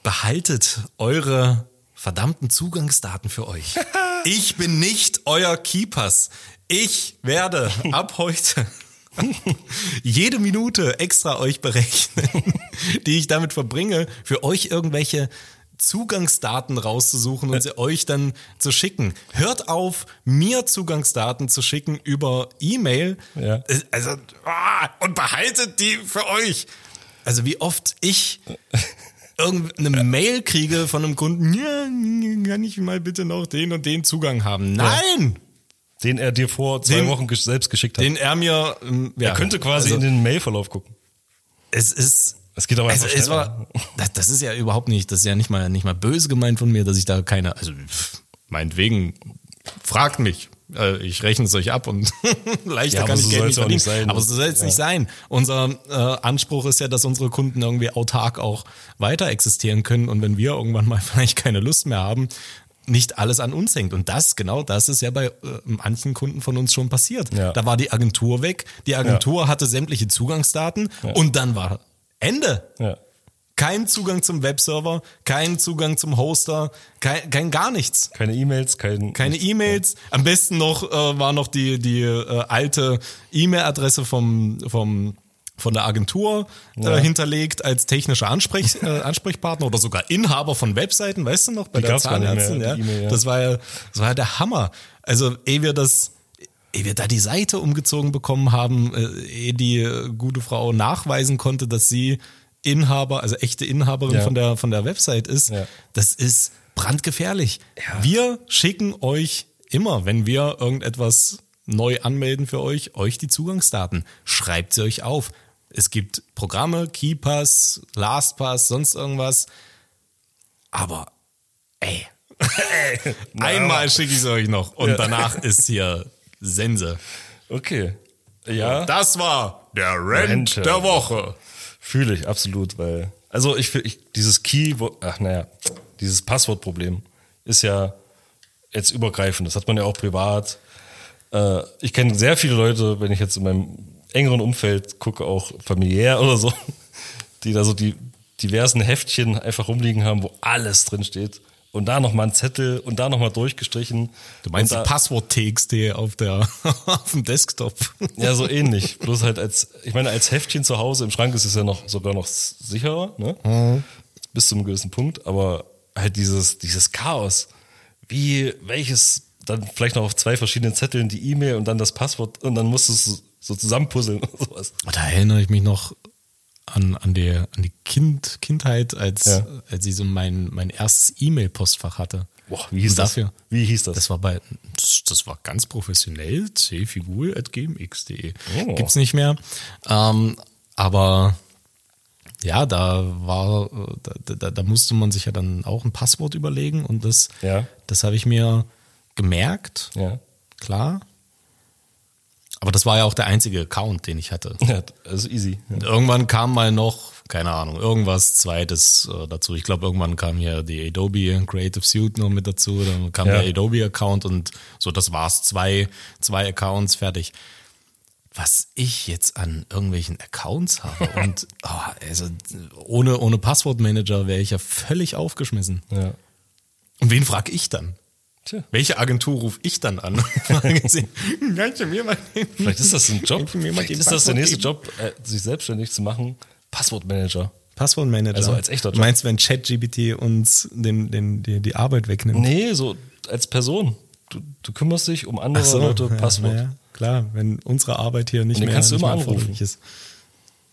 Behaltet eure verdammten Zugangsdaten für euch. [LAUGHS] Ich bin nicht euer Keepers. Ich werde ab heute [LAUGHS] jede Minute extra euch berechnen, [LAUGHS] die ich damit verbringe, für euch irgendwelche Zugangsdaten rauszusuchen und sie euch dann zu schicken. Hört auf, mir Zugangsdaten zu schicken über E-Mail. Ja. Also, ah, und behaltet die für euch. Also wie oft ich [LAUGHS] irgendeine Mail kriege von einem Kunden, ja, kann ich mal bitte noch den und den Zugang haben? Nein! Den er dir vor zwei Den- Wochen selbst geschickt hat. Den er mir, ähm, ja, er könnte quasi also, in den Mailverlauf gucken. es ist, Es geht aber also einfach es schneller. war, [LAUGHS] das, das ist ja überhaupt nicht, das ist ja nicht mal, nicht mal böse gemeint von mir, dass ich da keine, also meinetwegen, fragt mich. Äh, Ich rechne es euch ab und [LAUGHS] leichter Ja, kann so ich Geld soll's nicht auch nicht verdienen. sein. aber so soll es nicht sein. Unser äh, Anspruch ist ja, dass unsere Kunden irgendwie autark auch weiter existieren können und wenn wir irgendwann mal [LAUGHS] vielleicht keine Lust mehr haben, nicht alles an uns hängt. Und das, genau das ist ja bei äh, manchen Kunden von uns schon passiert. Ja. Da war die Agentur weg, die Agentur hatte sämtliche Zugangsdaten und dann war Ende. Ja. Kein Zugang zum Webserver, kein Zugang zum Hoster, kein, kein gar nichts. Keine E-Mails, kein. Keine E-Mails. Am besten noch äh, war noch die, die äh, alte E-Mail-Adresse vom, vom, von der Agentur Ja. äh, hinterlegt als technischer Ansprech, [LAUGHS] äh, Ansprechpartner oder sogar Inhaber von Webseiten, weißt du noch, bei Die der mehr, Zahnärztin. Ja? ja. Das war ja, das war ja der Hammer. Also, ehe wir das, ehe wir da die Seite umgezogen bekommen haben, äh, ehe die äh, gute Frau nachweisen konnte, dass sie Inhaber, also echte Inhaberin Ja. von der, von der Website ist, das ist brandgefährlich. Wir schicken euch immer, wenn wir irgendetwas neu anmelden für euch, euch die Zugangsdaten. Schreibt sie euch auf. Es gibt Programme, KeyPass, LastPass, sonst irgendwas. Aber, ey, [LAUGHS] einmal schicke ich es euch noch und danach ist hier Sense. Okay. Ja. Das war der Rent Rente. der Woche. Fühle ich absolut, weil. Also ich, ich dieses Key, ach naja, dieses Passwortproblem ist ja jetzt übergreifend. Das hat man ja auch privat. Äh, ich kenne sehr viele Leute, wenn ich jetzt in meinem engeren Umfeld gucke, auch familiär oder so, die da so die diversen Heftchen einfach rumliegen haben, wo alles drin steht. Und da nochmal ein Zettel und da nochmal durchgestrichen. Du meinst die Passwort-TXT auf, der [LAUGHS] auf dem Desktop. Ja, so ähnlich. Bloß halt als, ich meine, als Heftchen zu Hause im Schrank ist es ja noch sogar noch sicherer, ne? Bis zu einem gewissen Punkt, aber halt dieses, dieses Chaos. Wie, welches, dann vielleicht noch auf zwei verschiedenen Zetteln die E-Mail und dann das Passwort und dann musst du es so zusammenpuzzeln und sowas. Da erinnere ich mich noch an, an die, an die kind, Kindheit, als, Ja. als ich so mein, mein erstes E-Mail-Postfach hatte. Boah, wie hieß Und das? dafür? Wie hieß das? Das war bei, das, war ganz professionell, cfigur.gmx.de. Oh. Gibt's nicht mehr. Ähm, aber ja, da war, da, da, da musste man sich ja dann auch ein Passwort überlegen und das, Ja. das habe ich mir gemerkt, ja. klar. Aber das war ja auch der einzige Account, den ich hatte. ja, also easy. Ja. Und irgendwann kam mal noch, keine Ahnung, irgendwas zweites äh, dazu. Ich glaube, irgendwann kam hier die Adobe Creative Suite noch mit dazu, dann kam Ja. der Adobe-Account und so, das war's. Zwei, zwei Accounts, fertig. Was ich jetzt an irgendwelchen Accounts habe [LAUGHS] und oh, also ohne, ohne Passwortmanager wäre ich ja völlig aufgeschmissen. ja. Und wen frage ich dann? Tja. Welche Agentur rufe ich dann an? [LAUGHS] Kannst du mir mal Vielleicht ist das ein Job. Du Vielleicht ist das der nächste? Job, äh, sich selbstständig zu machen. Passwortmanager. Passwortmanager. Also als echter Job. Du meinst, wenn ChatGPT uns den, den, die, die Arbeit wegnimmt? Nee, so als Person. Du, du kümmerst dich um andere so, Leute ja, Passwort. ja. klar, wenn unsere Arbeit hier nicht mehr, kannst du nicht immer mehr anrufen. ist.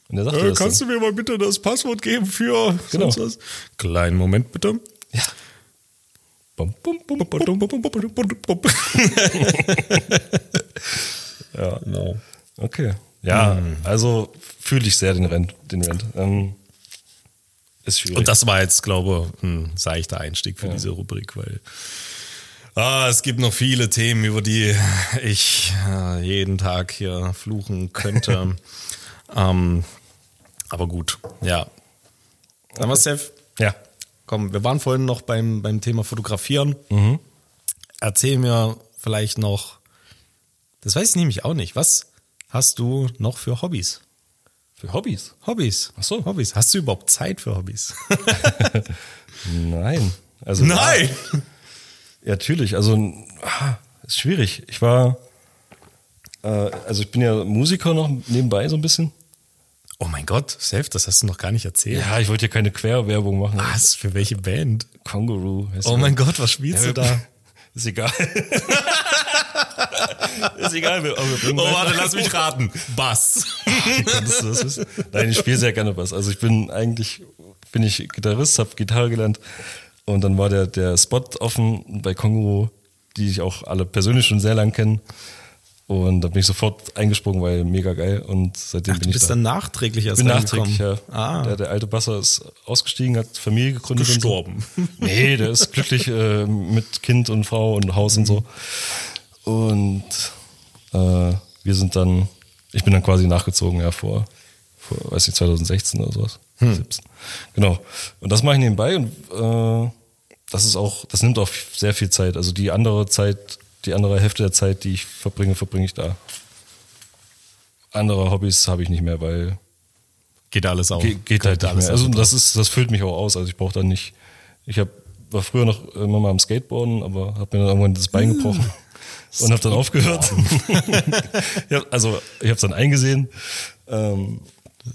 Und der sagt Äh, kannst dann. du mir mal bitte das Passwort geben für Genau. sonst was? Kleinen Moment bitte. Ja. Ja. Genau. Okay. Ja, Hm. also fühle ich sehr den Rent. Den Rent. Ähm, ist schwierig. Und das war jetzt, glaube ich, ein seichter Einstieg für diese Rubrik, weil ah, es gibt noch viele Themen, über die ich äh, jeden Tag hier fluchen könnte. [LAUGHS] ähm, aber gut, ja. Aber Seth, ja. Komm, wir waren vorhin noch beim, beim Thema Fotografieren. Erzähl mir vielleicht noch, das weiß ich nämlich auch nicht, was hast du noch für Hobbys? Für Hobbys? Hobbys. Ach so. Hobbys. Hast du überhaupt Zeit für Hobbys? [LAUGHS] Nein. Also Ja, ja, natürlich. Also ah, ist schwierig. Ich war, äh, also ich bin ja Musiker noch nebenbei so ein bisschen. Oh mein Gott, Self, das hast du noch gar nicht erzählt. Ja, ich wollte ja keine Querwerbung machen. Was? Für welche Band? Kongaroo. heißt Oh mein. Gott, was spielst Ja, du da? [LAUGHS] Ist egal. [LAUGHS] ist egal. Wir, aber wir Oh, warte, lass mich raten. Bass. [LAUGHS] Konntest du das wissen? Nein, ich spiele sehr gerne Bass. Also ich bin eigentlich, bin ich Gitarrist, habe Gitarre gelernt und dann war der, der Spot offen bei Kongo, die ich auch alle persönlich schon sehr lang kenne. Und da bin ich sofort eingesprungen, weil mega geil. Und seitdem Ach, bin du ich bist da. dann nachträglich erst bin nachträglich, ja. Ah, Der, der alte Basser ist ausgestiegen, hat Familie gegründet. gestorben. Und so. [LAUGHS] Nee, der ist glücklich äh, mit Kind und Frau und Haus und so. Und äh, wir sind dann, ich bin dann quasi nachgezogen, ja, vor, vor weiß nicht, 2016 oder sowas. 17. Genau. Und das mache ich nebenbei und äh, das ist auch, das nimmt auch sehr viel Zeit. Also die andere Zeit, die andere Hälfte der Zeit, die ich verbringe, verbringe ich da. Andere Hobbys habe ich nicht mehr, weil Geht alles auf. Ge geht halt alles mehr. Also das ist, das füllt mich auch aus. Also ich brauche dann nicht. Ich hab, war früher noch immer mal am Skateboarden, aber habe mir dann irgendwann das Bein gebrochen und habe dann aufgehört. [LAUGHS] ja, also ich habe es dann eingesehen. Ähm,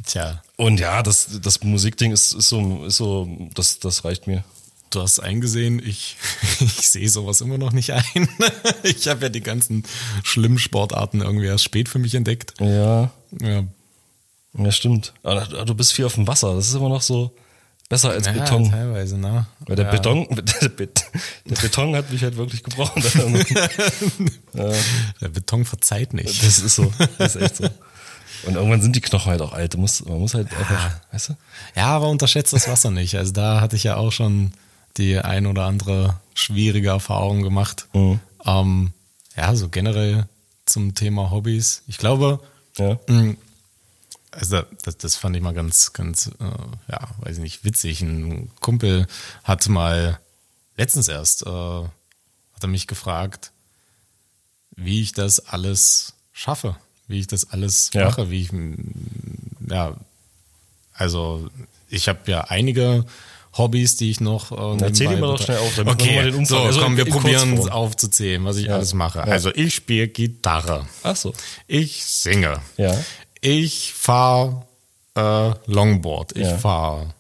Tja, und ja, das, das Musikding ist, ist so, ist so, das, das reicht mir. Du hast eingesehen, ich, [LAUGHS] ich sehe sowas immer noch nicht ein. [LAUGHS] ich habe ja die ganzen schlimmen Sportarten irgendwie erst spät für mich entdeckt. Ja, Ja, ja stimmt. Aber du bist viel auf dem Wasser. Das ist immer noch so besser als ja Beton. teilweise, ne? Weil der ja. Beton, [LAUGHS] der, Bet- der Beton hat mich halt wirklich gebrochen. Der Beton verzeiht nicht. Das ist so. Das ist echt so. Und irgendwann sind die Knochen halt auch alt. Du musst, man muss halt einfach, weißt du? Ja, aber unterschätzt das Wasser nicht. Also da hatte ich ja auch schon die ein oder andere schwierige Erfahrung gemacht. Mhm. Ähm, ja, so generell zum Thema Hobbys. Ich glaube, Ja. also das, das fand ich mal ganz, ganz, äh, ja, weiß ich nicht, witzig. Ein Kumpel hat mal letztens erst, äh, hat er mich gefragt, wie ich das alles schaffe, wie ich das alles Ja. mache, wie ich, mm, ja, also ich habe ja einige Hobbys, die ich noch. Äh, erzähl mal doch betreibe. schnell auf, damit wir Okay, mal den Umfang- so, also komm, wir probieren Kurzform. aufzuzählen, was ich Ja. alles mache. Ja. Also ich spiele Gitarre. Ach so. Ich singe. Ja. Ich fahre äh, Longboard. Ich Ja. fahre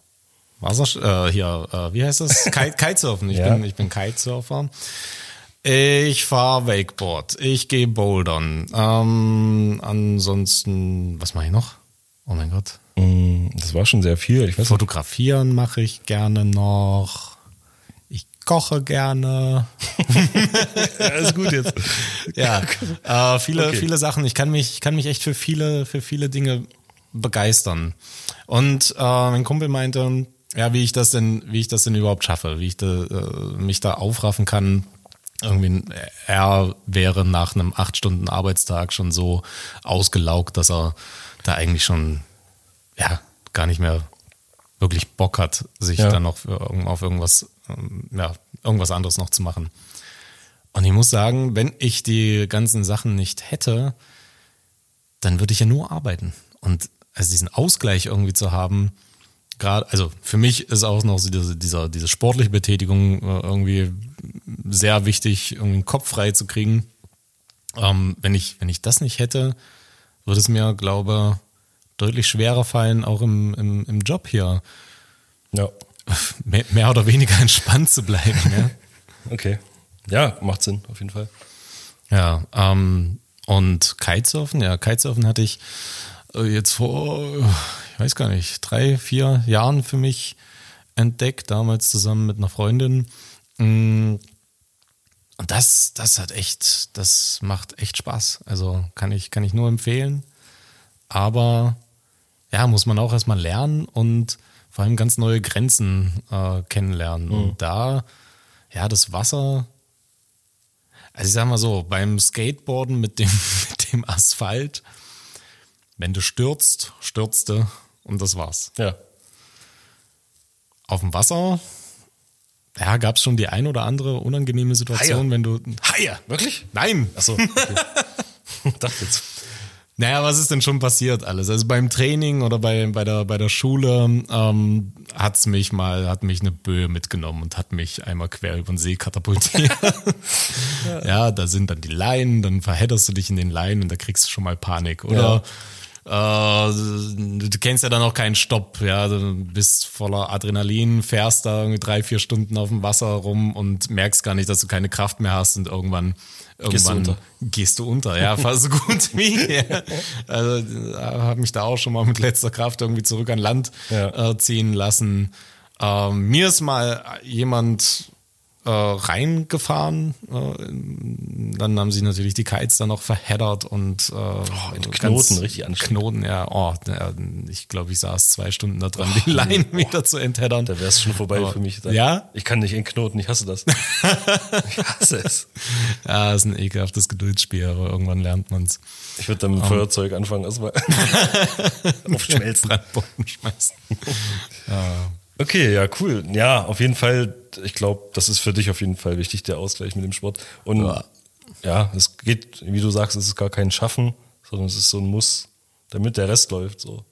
Wasser, äh, hier, äh, wie heißt das? [LAUGHS] Kite, Kitesurfen. Ich, Ja. bin, ich bin Kitesurfer. Ich fahre Wakeboard. Ich gehe bouldern. Ähm, ansonsten, was mache ich noch? Oh mein Gott. Mm, Das war schon sehr viel. Ich weiß nicht. Fotografieren mache ich gerne noch. Ich koche gerne. [LAUGHS] Alles gut jetzt. Ja, äh, viele, Okay. viele Sachen. Ich kann mich, ich kann mich echt für viele, für viele Dinge begeistern. Und äh, mein Kumpel meinte, ja, wie ich das denn, wie ich das denn überhaupt schaffe, wie ich da, äh, mich da aufraffen kann. Irgendwie, er wäre nach einem acht Stunden Arbeitstag schon so ausgelaugt, dass er da eigentlich schon, ja, gar nicht mehr wirklich Bock hat, sich Ja. dann noch für, auf irgendwas, ähm, ja, irgendwas anderes noch zu machen. Und ich muss sagen, wenn ich die ganzen Sachen nicht hätte, dann würde ich ja nur arbeiten. Und also diesen Ausgleich irgendwie zu haben, gerade, also für mich ist auch noch so diese, dieser, diese sportliche Betätigung äh, irgendwie sehr wichtig, irgendwie den Kopf frei zu kriegen. Ähm, wenn ich, wenn ich das nicht hätte, würde es mir, glaube deutlich schwerer fallen, auch im, im, im Job hier Ja. [LAUGHS] mehr, mehr oder weniger entspannt zu bleiben. Ja? [LAUGHS] Okay. Ja, macht Sinn, auf jeden Fall. Ja, ähm, Und Kitesurfen, ja, Kitesurfen hatte ich äh, jetzt vor, ich weiß gar nicht, drei, vier Jahren für mich entdeckt, damals zusammen mit einer Freundin. Mm. Und das, das hat echt, das macht echt Spaß. Also kann ich, kann ich nur empfehlen. Aber ja, muss man auch erstmal lernen und vor allem ganz neue Grenzen äh, kennenlernen. Mhm. Und da, ja, das Wasser, also ich sag mal so, beim Skateboarden mit dem, [LAUGHS] mit dem Asphalt, wenn du stürzt, stürzte und das war's. Ja. Auf dem Wasser, ja, gab es schon die ein oder andere unangenehme Situation, Haie. wenn du. Haie, wirklich? Nein! Achso. Okay. [LAUGHS] Dachte jetzt. Naja, was ist denn schon passiert alles? Also beim Training oder bei, bei, der, bei der Schule ähm, hat's mich mal, hat mich eine Böe mitgenommen und hat mich einmal quer über den See katapultiert. ja. [LAUGHS] ja, da sind dann die Leinen, dann verhedderst du dich in den Leinen und da kriegst du schon mal Panik. Oder ja. Äh, du kennst ja dann auch keinen Stopp, ja, du bist voller Adrenalin, fährst da irgendwie drei, vier Stunden auf dem Wasser rum und merkst gar nicht, dass du keine Kraft mehr hast und irgendwann irgendwann gehst du unter, gehst du unter ja, [LAUGHS] fast so gut wie. Ja. Also habe mich da auch schon mal mit letzter Kraft irgendwie zurück an Land ja. äh, ziehen lassen. Ähm, mir ist mal jemand äh, reingefahren. Äh, dann haben sie natürlich die Kites dann noch verheddert und äh, oh, Knoten richtig anstrengend. Knoten, ja. Oh, ja, ich glaube, ich saß zwei Stunden da dran, oh, die Leinen oh. wieder zu entheddern. Da wäre es schon vorbei Aber, für mich. Dann. Ja? Ich kann nicht in Knoten, ich hasse das. [LAUGHS] ich hasse es. Ja, ist ein ekelhaftes Geduldsspiel, aber irgendwann lernt man es. Ich würde dann mit um, Feuerzeug anfangen, erstmal [LAUGHS] auf Schmelzen. Brandboden schmeißen. [LAUGHS] ja. Okay, ja, cool. Ja, auf jeden Fall, ich glaube, das ist für dich auf jeden Fall wichtig, der Ausgleich mit dem Sport. Und ja, ja es geht, wie du sagst, es ist gar kein Schaffen, sondern es ist so ein Muss, damit der Rest läuft. So.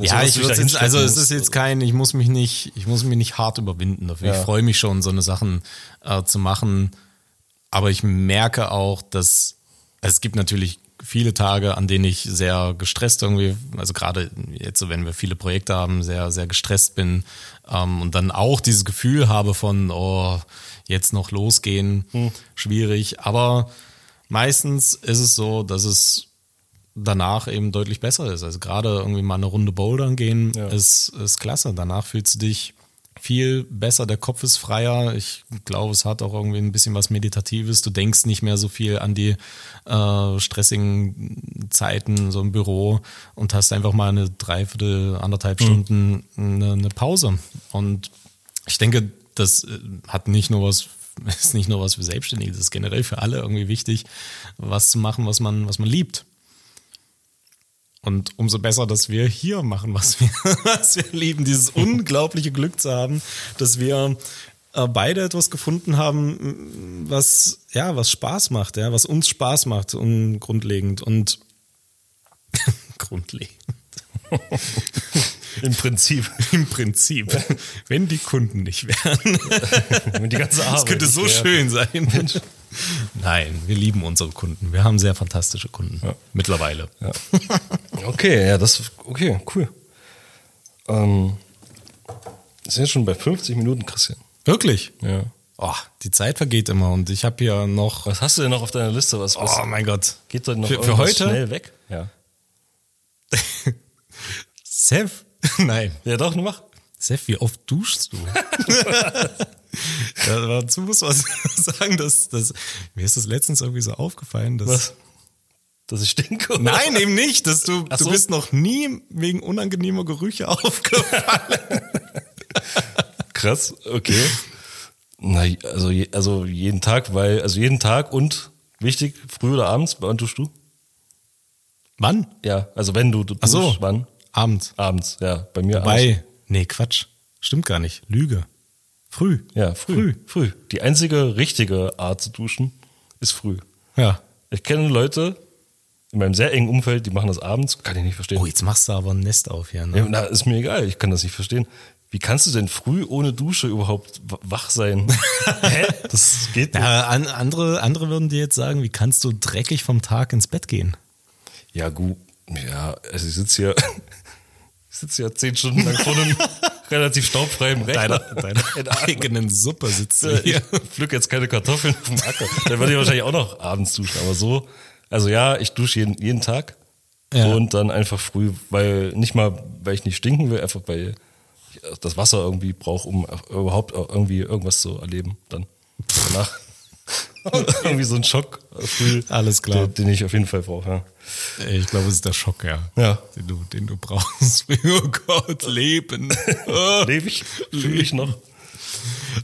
ja, so, ich jetzt, also es ist jetzt kein, ich muss mich nicht, ich muss mich nicht hart überwinden dafür. Ja. Ich freue mich schon, so eine Sachen äh, zu machen. Aber ich merke auch, dass also es gibt natürlich viele Tage, an denen ich sehr gestresst irgendwie, also gerade jetzt, so wenn wir viele Projekte haben, sehr, sehr gestresst bin ähm, und dann auch dieses Gefühl habe von, oh, jetzt noch losgehen, hm. schwierig. Aber meistens ist es so, dass es danach eben deutlich besser ist. Also gerade irgendwie mal eine Runde Bouldern gehen ja. ist, ist klasse. Danach fühlst du dich viel besser, der Kopf ist freier. Ich glaube, es hat auch irgendwie ein bisschen was Meditatives. Du denkst nicht mehr so viel an die äh, stressigen Zeiten so im Büro und hast einfach mal eine Dreiviertel, anderthalb mhm. Stunden eine, eine Pause. Und ich denke, das äh, hat nicht nur was [LAUGHS] ist nicht nur was für Selbstständige, das ist generell für alle irgendwie wichtig, was zu machen, was man, was man liebt. Und umso besser, dass wir hier machen, was wir, [LAUGHS] was wir lieben, dieses unglaubliche Glück zu haben, dass wir äh, beide etwas gefunden haben, was ja, was Spaß macht, ja, was uns Spaß macht, und grundlegend und [LAUGHS] grundlegend. [LAUGHS] Im Prinzip. Im Prinzip. Wenn die Kunden nicht wären. Wenn die ganze Arbeit. Das könnte so schön sein. Mensch. [LAUGHS] Nein, wir lieben unsere Kunden. Wir haben sehr fantastische Kunden. Ja. Mittlerweile. Ja. Okay, ja, das okay, cool. Ähm, sind jetzt schon bei 50 Minuten, Christian. Wirklich? Ja. Oh, die Zeit vergeht immer und ich habe hier noch. Was hast du denn noch auf deiner Liste? Was, was oh mein Gott. Geht doch noch für, für heute schnell weg? Ja. [LAUGHS] Seth? [LAUGHS] Nein. Ja, doch, mach. Seth, wie oft duschst du? Ja, dazu muss man [LAUGHS] sagen, dass, dass mir ist das letztens irgendwie so aufgefallen, dass. Was? Dass ich stinke? Oder? Nein, eben nicht. Dass du, so. du bist noch nie wegen unangenehmer Gerüche [LAUGHS] aufgefallen. Krass, okay. Na, also, also jeden Tag, weil, also jeden Tag und wichtig, früh oder abends, wann duschst du? Wann? Ja, also wenn du, du duschst, so. wann? Abends. Abends, ja. Bei mir Wobei, abends. nee, Quatsch. Stimmt gar nicht. Lüge. Früh. Ja, früh. Früh. früh. Die einzige richtige Art zu duschen ist früh. Ja. Ich kenne Leute in meinem sehr engen Umfeld, die machen das abends, kann ich nicht verstehen. Oh, jetzt machst du aber ein Nest auf hier. Ne? Ja, na, ist mir egal, ich kann das nicht verstehen. Wie kannst du denn früh ohne Dusche überhaupt wach sein? [LAUGHS] Hä? Das geht nicht. Ja, andere, andere würden dir jetzt sagen, wie kannst du dreckig vom Tag ins Bett gehen? Ja, gut. Ja, also ich sitze hier, [LAUGHS] ich sitze ja zehn Stunden lang vor einem [LAUGHS] relativ staubfreiem Rechner. Deiner, deiner [LAUGHS] eigenen Suppe sitzt du hier. Ich pflück jetzt keine Kartoffeln auf dem Acker. Dann würde ich wahrscheinlich auch noch abends duschen, aber so Also ja, ich dusche jeden, jeden Tag Ja. und dann einfach früh, weil nicht mal, weil ich nicht stinken will, einfach weil ich das Wasser irgendwie brauche, um überhaupt irgendwie irgendwas zu erleben. Dann danach [LAUGHS] irgendwie so ein Schock früh, Alles klar. Den, den ich auf jeden Fall brauche. Ja. Ich glaube, es ist der Schock, ja. Ja. Den du, den du brauchst. [LAUGHS] Oh Gott, Leben. [LAUGHS] Lebe ich, fühle ich noch.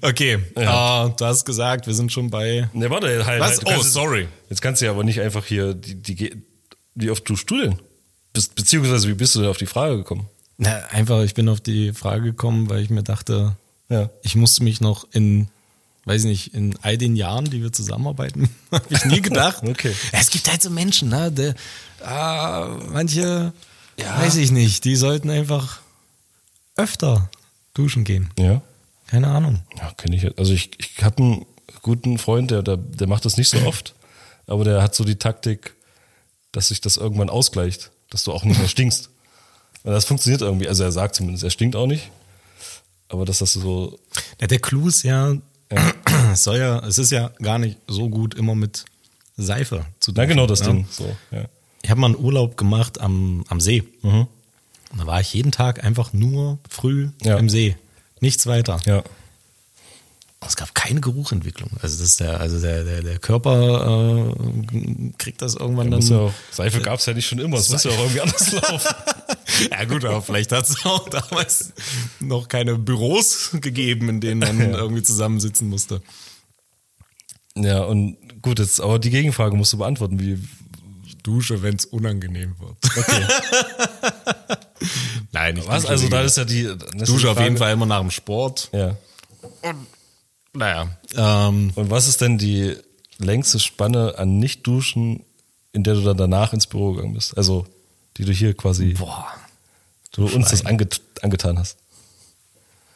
Okay, Ja. äh, du hast gesagt, wir sind schon bei. Ne, warte, halt. Was? halt, Oh, sorry. Jetzt kannst du ja aber nicht einfach hier die, die, wie oft du studeln. Be beziehungsweise wie bist du denn auf die Frage gekommen? Na, einfach, ich bin auf die Frage gekommen, weil ich mir dachte, Ja. ich musste mich noch in, weiß ich nicht, in all den Jahren, die wir zusammenarbeiten, [LAUGHS] habe ich nie gedacht. [LAUGHS] Okay. Ja, es gibt halt so Menschen, ne? Der, ah, manche, weiß ich nicht, die sollten einfach öfter duschen gehen. Ja. Keine Ahnung. Ja, kenne ich. Also ich, ich habe einen guten Freund, der, der, der macht das nicht so oft, aber der hat so die Taktik, dass sich das irgendwann ausgleicht, dass du auch nicht mehr stinkst. Und das funktioniert irgendwie. Also er sagt zumindest, er stinkt auch nicht. Aber dass das so, Ja, der Clou ist ja, es [CLEARS THROAT] soll ja, es ist ja gar nicht so gut, immer mit Seife zu duschen. na genau das ja? Ding. So, ja. Ich habe mal einen Urlaub gemacht am, am See. Mhm. Und da war ich jeden Tag einfach nur früh Ja. im See. Nichts weiter. ja. Und Es gab keine Geruchentwicklung. Also das ist der, also der, der, der Körper äh, kriegt das irgendwann dann. Muss ja auch, Seife gab es ja nicht schon immer, es muss ja auch irgendwie anders laufen. [LAUGHS] Ja gut, aber vielleicht hat es auch damals noch keine Büros gegeben, in denen man [LAUGHS] irgendwie zusammensitzen musste. Ja, und gut, jetzt, aber die Gegenfrage musst du beantworten, wie, Dusche, wenn es unangenehm wird. okay. [LAUGHS] Nein, ich Was? Also da ist ja die, Dusche auf jeden Fall immer nach dem Sport. Ja. Naja. Ähm, Und was ist denn die längste Spanne an Nicht-Duschen, in der du dann danach ins Büro gegangen bist? Also, die du hier quasi, boah. Du uns das anget angetan hast.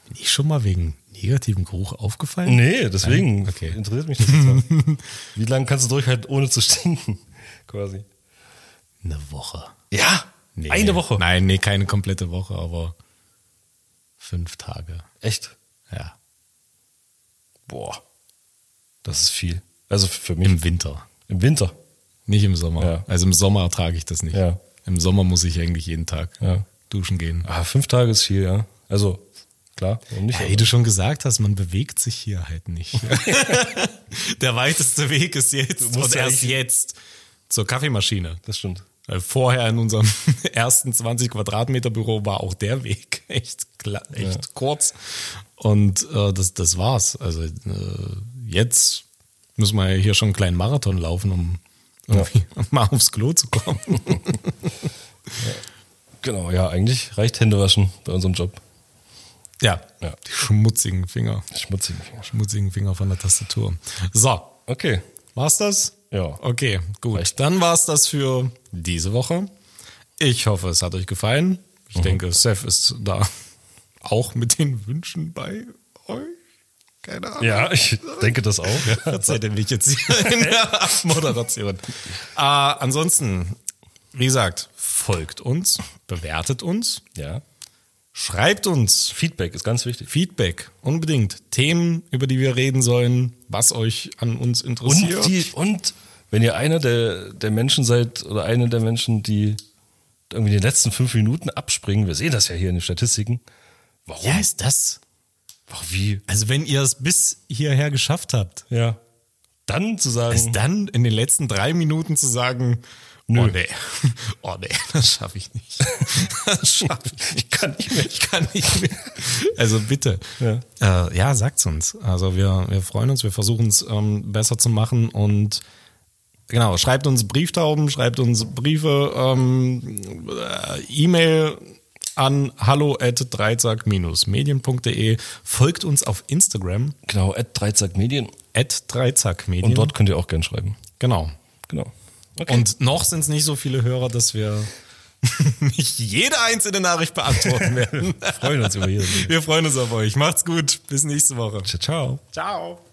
Bin ich schon mal wegen negativem Geruch aufgefallen? Nee, deswegen Nein? Okay. interessiert mich das jetzt mal. [LAUGHS] Wie lange kannst du durchhalten, ohne zu stinken? [LAUGHS] Quasi. Eine Woche. Ja, Nee. eine Woche. Nein, nee, keine komplette Woche, aber fünf Tage. Echt? Ja. Boah. Das ist viel. Also für mich. Im Winter. Im Winter. Nicht im Sommer. Ja. Also im Sommer ertrage ich das nicht. Ja. Im Sommer muss ich eigentlich jeden Tag Ja. Duschen gehen. Ah, fünf Tage ist viel, ja. Also, klar, nicht? Ja, wie du schon gesagt hast, man bewegt sich hier halt nicht. [LAUGHS] Der weiteste Weg ist jetzt musst und ja erst jetzt zur Kaffeemaschine. das stimmt. Weil vorher in unserem [LAUGHS] ersten 20 Quadratmeter Büro war auch der Weg [LAUGHS] echt, echt kurz. Und äh, das, das war's. Also äh, jetzt müssen wir ja hier schon einen kleinen Marathon laufen, um irgendwie mal aufs Klo zu kommen. Genau, ja, eigentlich reicht Händewaschen bei unserem Job. ja, Ja. die schmutzigen Finger. Schmutzigen Finger. Schmutzigen Finger von der Tastatur. So, Okay. war's das? Ja. Okay, gut. Reicht. Dann war's das für diese Woche. Ich hoffe, es hat euch gefallen. Ich denke, Seth ist da auch mit den Wünschen bei euch. Keine Ahnung. Ja, ich denke das auch. Ja. [LAUGHS] Verzeiht ihr mich jetzt hier in [LAUGHS] der Abmoderation. Äh, ansonsten, wie gesagt, folgt uns, bewertet uns, ja. schreibt uns Feedback ist ganz wichtig. Feedback, unbedingt. Themen, über die wir reden sollen, was euch an uns interessiert. Und, die, und wenn ihr einer der, der Menschen seid oder eine der Menschen, die irgendwie die letzten fünf Minuten abspringen, wir sehen das ja hier in den Statistiken. Warum? ja, ist das. Warum? Wie? Also wenn ihr es bis hierher geschafft habt, Ja. Dann zu sagen, ist dann in den letzten drei Minuten zu sagen, Nö. oh nee, [LAUGHS] oh nee, [LAUGHS] das schaffe ich nicht. [LAUGHS] Das schaffe ich nicht. ich kann nicht mehr. Ich kann nicht mehr. Also bitte. Ja. Äh, ja, sagt's uns. Also wir, wir freuen uns, wir versuchen es ähm, besser zu machen und genau, schreibt uns Brieftauben, schreibt uns Briefe, ähm, äh, E-Mail an hallo at dreizack-medien.de, folgt uns auf Instagram Genau, at Dreizack Medien. at dreizackmedien. Und dort könnt ihr auch gern schreiben. Genau. Genau. Okay. Und noch sind es nicht so viele Hörer, dass wir [LAUGHS] nicht jede einzelne Nachricht beantworten werden. freuen uns über jede. Wir freuen uns auf euch. Macht's gut. Bis nächste Woche. Ciao, ciao. Ciao.